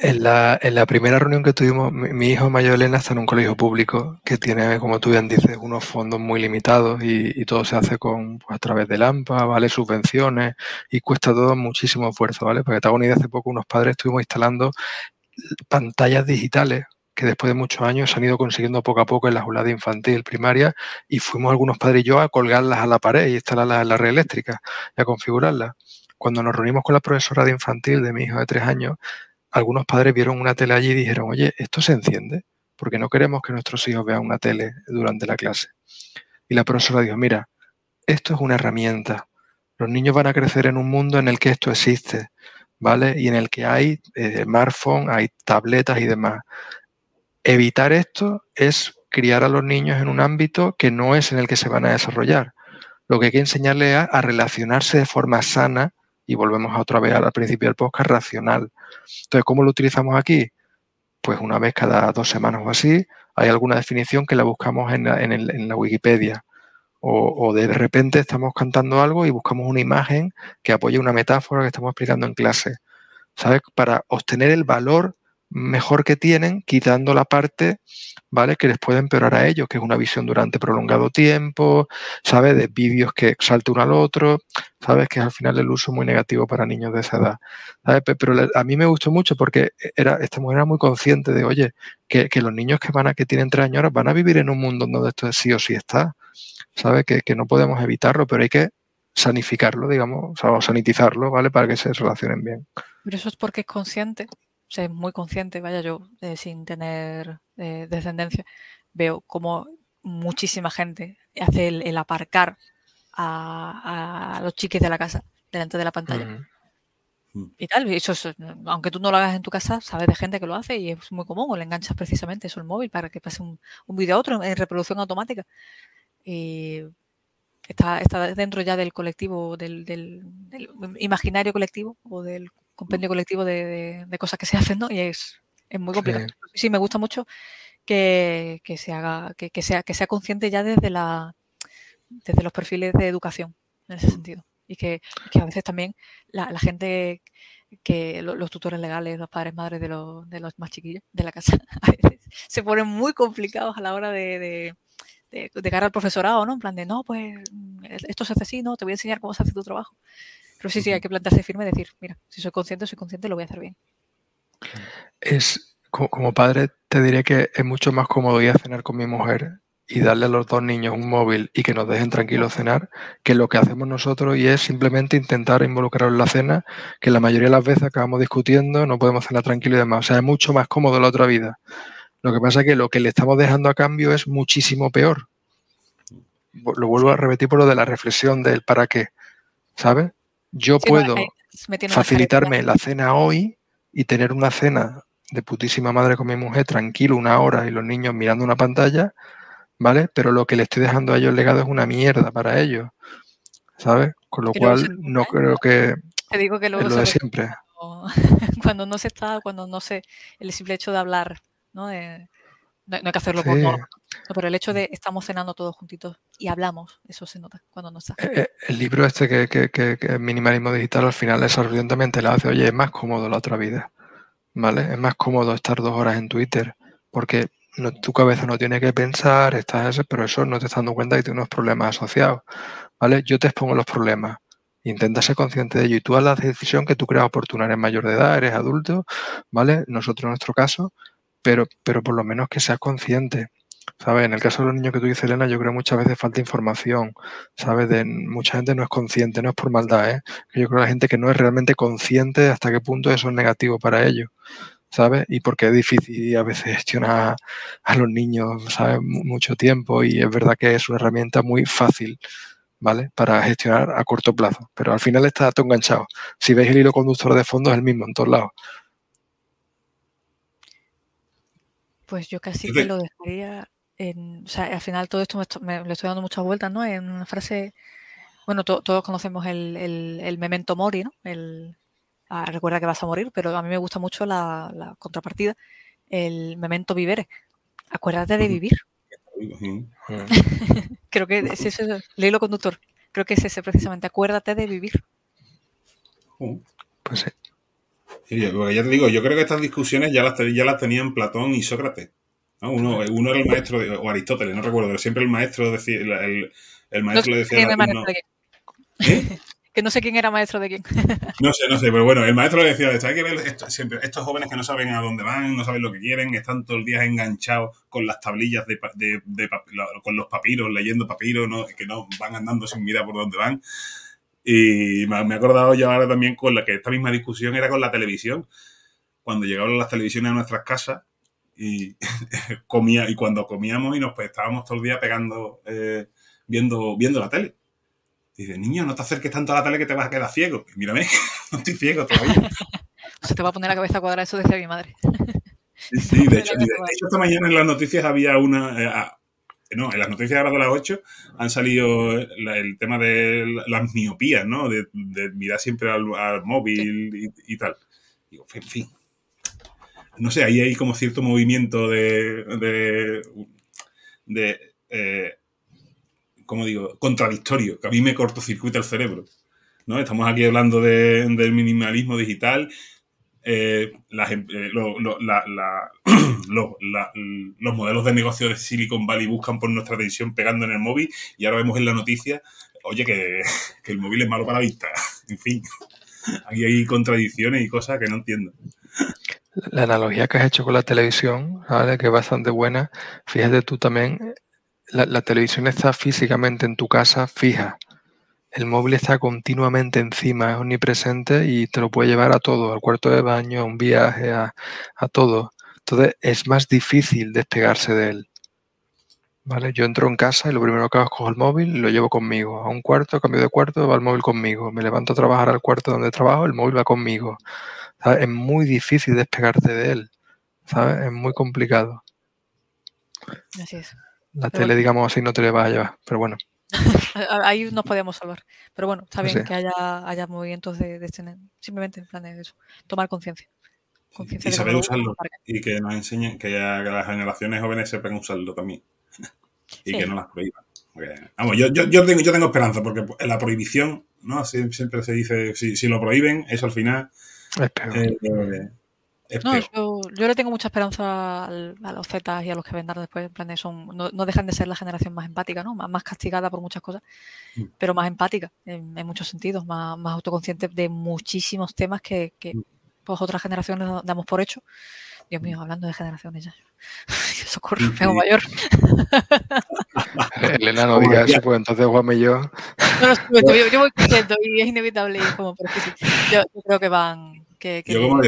En, la, primera reunión que tuvimos, mi, hijo mayor Elena está en un colegio público que tiene, como tú bien dices, unos fondos muy limitados y, todo se hace con pues, a través de AMPA, ¿vale? Subvenciones y cuesta todo muchísimo esfuerzo, ¿vale? Porque te hago una idea, hace poco unos padres estuvimos instalando pantallas digitales que después de muchos años se han ido consiguiendo poco a poco en la aulada infantil, primaria, y fuimos algunos padres y yo a colgarlas a la pared y instalarlas en la red eléctrica y a configurarlas. Cuando nos reunimos con la profesora de infantil de mi hijo de tres años, algunos padres vieron una tele allí y dijeron, oye, ¿esto se enciende? Porque no queremos que nuestros hijos vean una tele durante la clase. Y la profesora dijo, mira, esto es una herramienta. Los niños van a crecer en un mundo en el que esto existe, ¿vale? Y en el que hay eh, smartphones, hay tabletas y demás evitar esto es criar a los niños en un ámbito que no es en el que se van a desarrollar. Lo que hay que enseñarles es a relacionarse de forma sana, y volvemos otra vez al principio del podcast, racional. Entonces, ¿cómo lo utilizamos aquí? Pues una vez cada dos semanas o así, hay alguna definición que la buscamos en la, Wikipedia. O, o, de repente estamos cantando algo y buscamos una imagen que apoye una metáfora que estamos explicando en clase. ¿Sabes? Para obtener el valor mejor que tienen, quitando la parte, ¿vale? Que les puede empeorar a ellos, que es una visión durante prolongado tiempo, ¿sabes? De vídeos que salta uno al otro, ¿sabes? Que es al final el uso muy negativo para niños de esa edad. ¿sabes? Pero a mí me gustó mucho porque era, esta mujer era muy consciente de, oye, que, los niños que van a, que tienen tres años van a vivir en un mundo donde esto sí o sí está, ¿sabes? Que, no podemos evitarlo, pero hay que sanificarlo, digamos, o sanitizarlo, ¿vale? Para que se relacionen bien. Pero eso es porque es consciente es muy consciente, vaya yo, eh, sin tener eh, descendencia, veo como muchísima gente hace el, aparcar a, los chiques de la casa delante de la pantalla. Mm. Y tal, eso aunque tú no lo hagas en tu casa, sabes de gente que lo hace y es muy común, o le enganchas precisamente eso el móvil para que pase un, un vídeo a otro en reproducción automática. Y está, está dentro ya del colectivo, del, del imaginario colectivo o del compendio colectivo de, cosas que se hacen, ¿no? Y es, muy complicado. Sí. me gusta mucho que, se haga, que, sea, que sea consciente ya desde la desde los perfiles de educación, en ese sentido. Y que, a veces también la, gente que los, tutores legales, los padres, madres de los, de los más chiquillos de la casa, a veces se ponen muy complicados a la hora de, de, de, cara al profesorado, ¿no? En plan de, no, pues esto se hace así, no, te voy a enseñar cómo se hace tu trabajo. Pero sí, sí, hay que plantarse firme y decir, mira, si soy consciente, soy consciente, lo voy a hacer bien. Es, como, padre, te diré que es mucho más cómodo ir a cenar con mi mujer y darle a los dos niños un móvil y que nos dejen tranquilos cenar, que lo que hacemos nosotros y es simplemente intentar involucrarlos en la cena, que la mayoría de las veces acabamos discutiendo, no podemos cenar tranquilos y demás. O sea, es mucho más cómodo la otra vida. Lo que pasa es que lo que le estamos dejando a cambio es muchísimo peor. Lo vuelvo a repetir por lo de la reflexión del para qué, ¿sabes? Yo puedo facilitarme la cena hoy y tener una cena de putísima madre con mi mujer tranquilo una hora y los niños mirando una pantalla, ¿vale? Pero lo que le estoy dejando a ellos legado es una mierda para ellos, ¿sabes? Con lo cual no creo que te digo que luego lo de siempre. Cuando, no se está, cuando no se, el simple hecho de hablar, ¿no? De, no, hay que hacerlo por no, pero el hecho de estamos cenando todos juntitos y hablamos, eso se nota cuando no está. Eh, eh, el libro este que, que, Minimalismo Digital al final es sorprendentemente le hace, oye, es más cómodo la otra vida, ¿vale? Es más cómodo estar dos horas en Twitter porque tu cabeza no tiene que pensar, estás pero eso no te estás dando cuenta que tiene unos problemas asociados, ¿vale? Yo te expongo los problemas, intenta ser consciente de ello y tú haz la decisión que tú creas oportuna, eres mayor de edad, eres adulto, ¿vale? Nosotros en nuestro caso pero, pero por lo menos que seas consciente. ¿Sabes? En el caso de los niños que tú dices, Elena, yo creo que muchas veces falta información, ¿sabes? De, mucha gente no es consciente, no es por maldad, ¿eh? Yo creo que la gente que no es realmente consciente de hasta qué punto eso es negativo para ellos, ¿sabes? Y porque es difícil a veces gestionar a los niños, ¿sabes? Mucho tiempo y es verdad que es una herramienta muy fácil, ¿vale? Para gestionar a corto plazo, pero al final está todo enganchado. Si veis el hilo conductor de fondo es el mismo en todos lados. Pues yo casi que lo dejaría o sea, al final todo esto me, le estoy dando muchas vueltas, ¿no? En una frase, bueno, todos conocemos el, memento mori, ¿no? El, ah, recuerda que vas a morir, pero a mí me gusta mucho la, contrapartida, el memento vivere. Acuérdate de vivir. Creo que es eso, lo conductor. Creo que es ese precisamente, acuérdate de vivir. Pues sí. ya te digo, yo creo que estas discusiones ya las, ya las tenían Platón y Sócrates. Uno, uno era el maestro, de, o Aristóteles, no recuerdo, pero siempre el maestro decía, el, el maestro le decía... ¿Eh? que no sé quién era maestro de quién. no sé, no sé, pero bueno, el maestro le decía, hay que ver siempre, estos jóvenes que no saben a dónde van, no saben lo que quieren, están todo el día enganchados con las tablillas de, de, con los papiros, leyendo papiros, que no van andando sin mirar por dónde van. Y me, he acordado yo ahora también con la que esta misma discusión era con la televisión. Cuando llegaron las televisiones a nuestras casas, y comía y cuando comíamos y nos pues, estábamos todo el día pegando eh, viendo viendo la tele. Y dice niño no te acerques tanto a la tele que te vas a quedar ciego y mírame no estoy ciego todavía. Se te va a poner la cabeza cuadrada eso decía mi madre. Sí, de, hecho, esta mañana en las noticias había una eh, no, en las noticias ahora de las 8 han salido el tema de las miopías, ¿no? De, mirar siempre al, móvil y, tal. Digo, en fin, no sé, ahí hay como cierto movimiento de, de, de eh, ¿cómo digo?, contradictorio, que a mí me cortocircuita el cerebro. ¿no? Estamos aquí hablando del minimalismo digital. Los modelos de negocio de Silicon Valley buscan por nuestra atención pegando en el móvil y ahora vemos en la noticia, oye, que, que el móvil es malo para la vista. En fin, aquí hay contradicciones y cosas que no entiendo la analogía que has hecho con la televisión, ¿vale? que es bastante buena, fíjate tú también, la, televisión está físicamente en tu casa fija. El móvil está continuamente encima, es omnipresente y te lo puede llevar a todo, al cuarto de baño, a un viaje, a, todo. Entonces es más difícil despegarse de él. ¿Vale? Yo entro en casa y lo primero que hago es cojo el móvil y lo llevo conmigo. A un cuarto, cambio de cuarto, va el móvil conmigo. Me levanto a trabajar al cuarto donde trabajo, el móvil va conmigo. Es muy difícil despegarte de él. ¿Sabes? Es muy complicado. Así es. La tele, digamos así, no te le va a llevar, pero bueno. Ahí nos podemos salvar. Pero bueno, está bien que haya, haya movimientos de, de, este, simplemente en plan de eso, tomar conciencia. Y saber usarlo. Y que nos enseñen, que, las generaciones jóvenes sepan usarlo también. y que no las prohíban. vamos, yo, yo, yo, tengo, yo tengo esperanza, porque la prohibición, ¿no? Siempre se dice, si, si lo prohíben, eso al final eh, yo, le tengo mucha esperanza a los Zetas y a los que vendrán después. En plan son, no, dejan de ser la generación más empática, ¿no? Más, castigada por muchas cosas, mm. pero más empática en, muchos sentidos, más, más autoconsciente de muchísimos temas que, mm. pues, otras generaciones damos por hecho. Dios mío, hablando de generaciones ya. Socorro, me mayor. Elena, no diga eso, pues entonces Juan y yo. No, no, yo, yo voy creciendo y es inevitable. Como, yo, yo creo que van, yo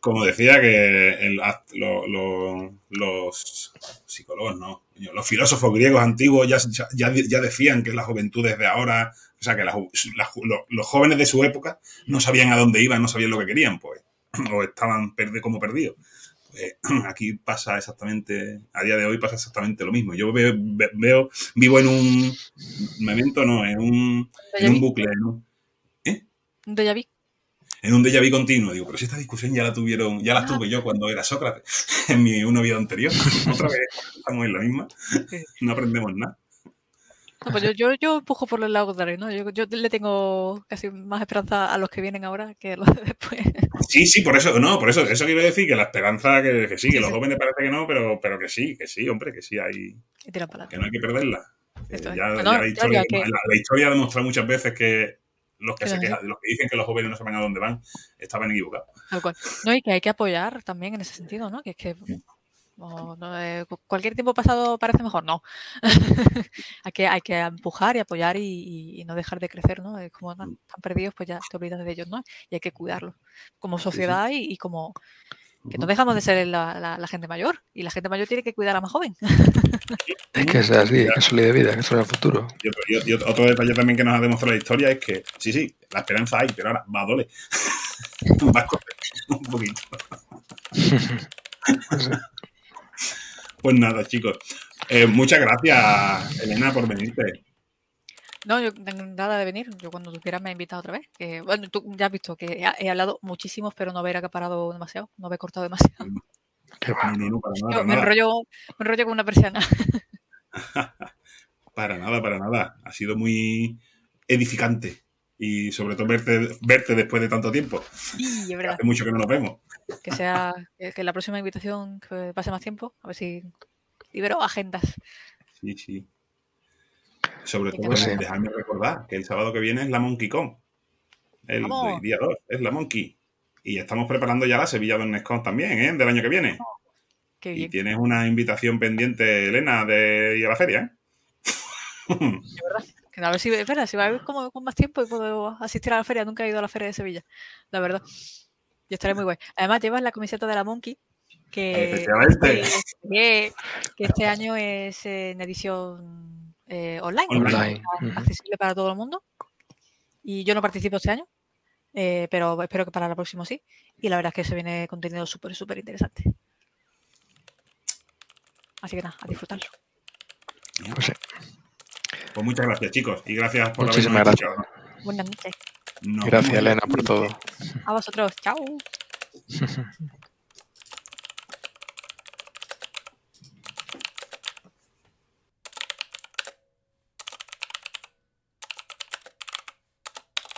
como, decía que los psicólogos, no, los filósofos griegos antiguos ya, ya, decían que las juventudes de ahora, o sea, que los jóvenes de su época no sabían a dónde iban, no sabían lo que querían, pues, o estaban como perdidos. Pues, aquí pasa exactamente, a día de hoy pasa exactamente lo mismo. Yo veo, veo vivo en un momento, no, en un, en un bucle. ¿no? ¿Eh? ¿Un déjà en un déjà vu continuo. Digo, pero si esta discusión ya la tuvieron, ya la ah. tuve yo cuando era Sócrates, en mi una vida anterior. Otra vez estamos en la misma. No aprendemos nada. pues yo, yo, yo, empujo por el lado de ¿no? Yo, yo, le tengo casi más esperanza a los que vienen ahora que a los de después. Sí, sí, por eso, no, por eso, eso quiero decir que la esperanza que, que sí, que los jóvenes parece que no, pero, pero que sí, que sí, hombre, que sí hay. Que no hay que perderla. ya, la, historia, la, historia ha demostrado muchas veces que los que, se quejan, los que dicen que los jóvenes no saben a dónde van, estaban equivocados. No, y que hay que apoyar también en ese sentido, ¿no? Que es que Eh, cualquier tiempo pasado parece mejor, no. hay, que, hay que empujar y apoyar y, no dejar de crecer, ¿no? Como están, perdidos, pues ya te olvidas de ellos, ¿no? Y hay que cuidarlos como sociedad Y, como que no dejamos de ser la, gente mayor y la gente mayor tiene que cuidar a la más joven. es que es así, es que es de vida, que es el futuro. Y otro, detalle también que nos ha demostrado la historia es que, sí, sí, la esperanza hay, pero ahora va a doler. un poquito. Pues nada, chicos. Eh, muchas gracias, Elena, por venirte. No, yo nada de venir. Yo cuando tú quieras me he invitado otra vez. Que, bueno, tú ya has visto que he, hablado muchísimo, pero no haber acaparado demasiado, no haber cortado demasiado. me, Enrollo, me enrollo con una persiana. para nada, para nada. Ha sido muy edificante. Y sobre todo verte, verte después de tanto tiempo. Sí, es verdad. Hace mucho que no nos vemos que sea que la próxima invitación que pase más tiempo, a ver si libero agendas. Sí, sí. Sobre todo, dejadme recordar que el sábado que viene es la Monkey Con. El, día 2 es la Monkey. Y estamos preparando ya la Sevilla Donnes Con también, ¿eh? Del año que viene. y tienes una invitación pendiente, Elena, de ir a la feria, ¿eh? a ver si, espera, si va a ir como con más tiempo y puedo asistir a la feria. Nunca he ido a la feria de Sevilla, la verdad. Yo estaré muy guay. Además, llevas la camiseta de la Monkey, que, que, este año es en edición eh, online, accesible para todo el mundo. Y yo no participo este año, eh, pero espero que para el próximo sí. Y la verdad es que se viene contenido súper, súper interesante. Así que nada, a disfrutarlo. Pues, pues muchas gracias, chicos. Y gracias por Muchísimas gracias. Buenas noches. Gracias, Elena, por todo. A vosotros. Chao.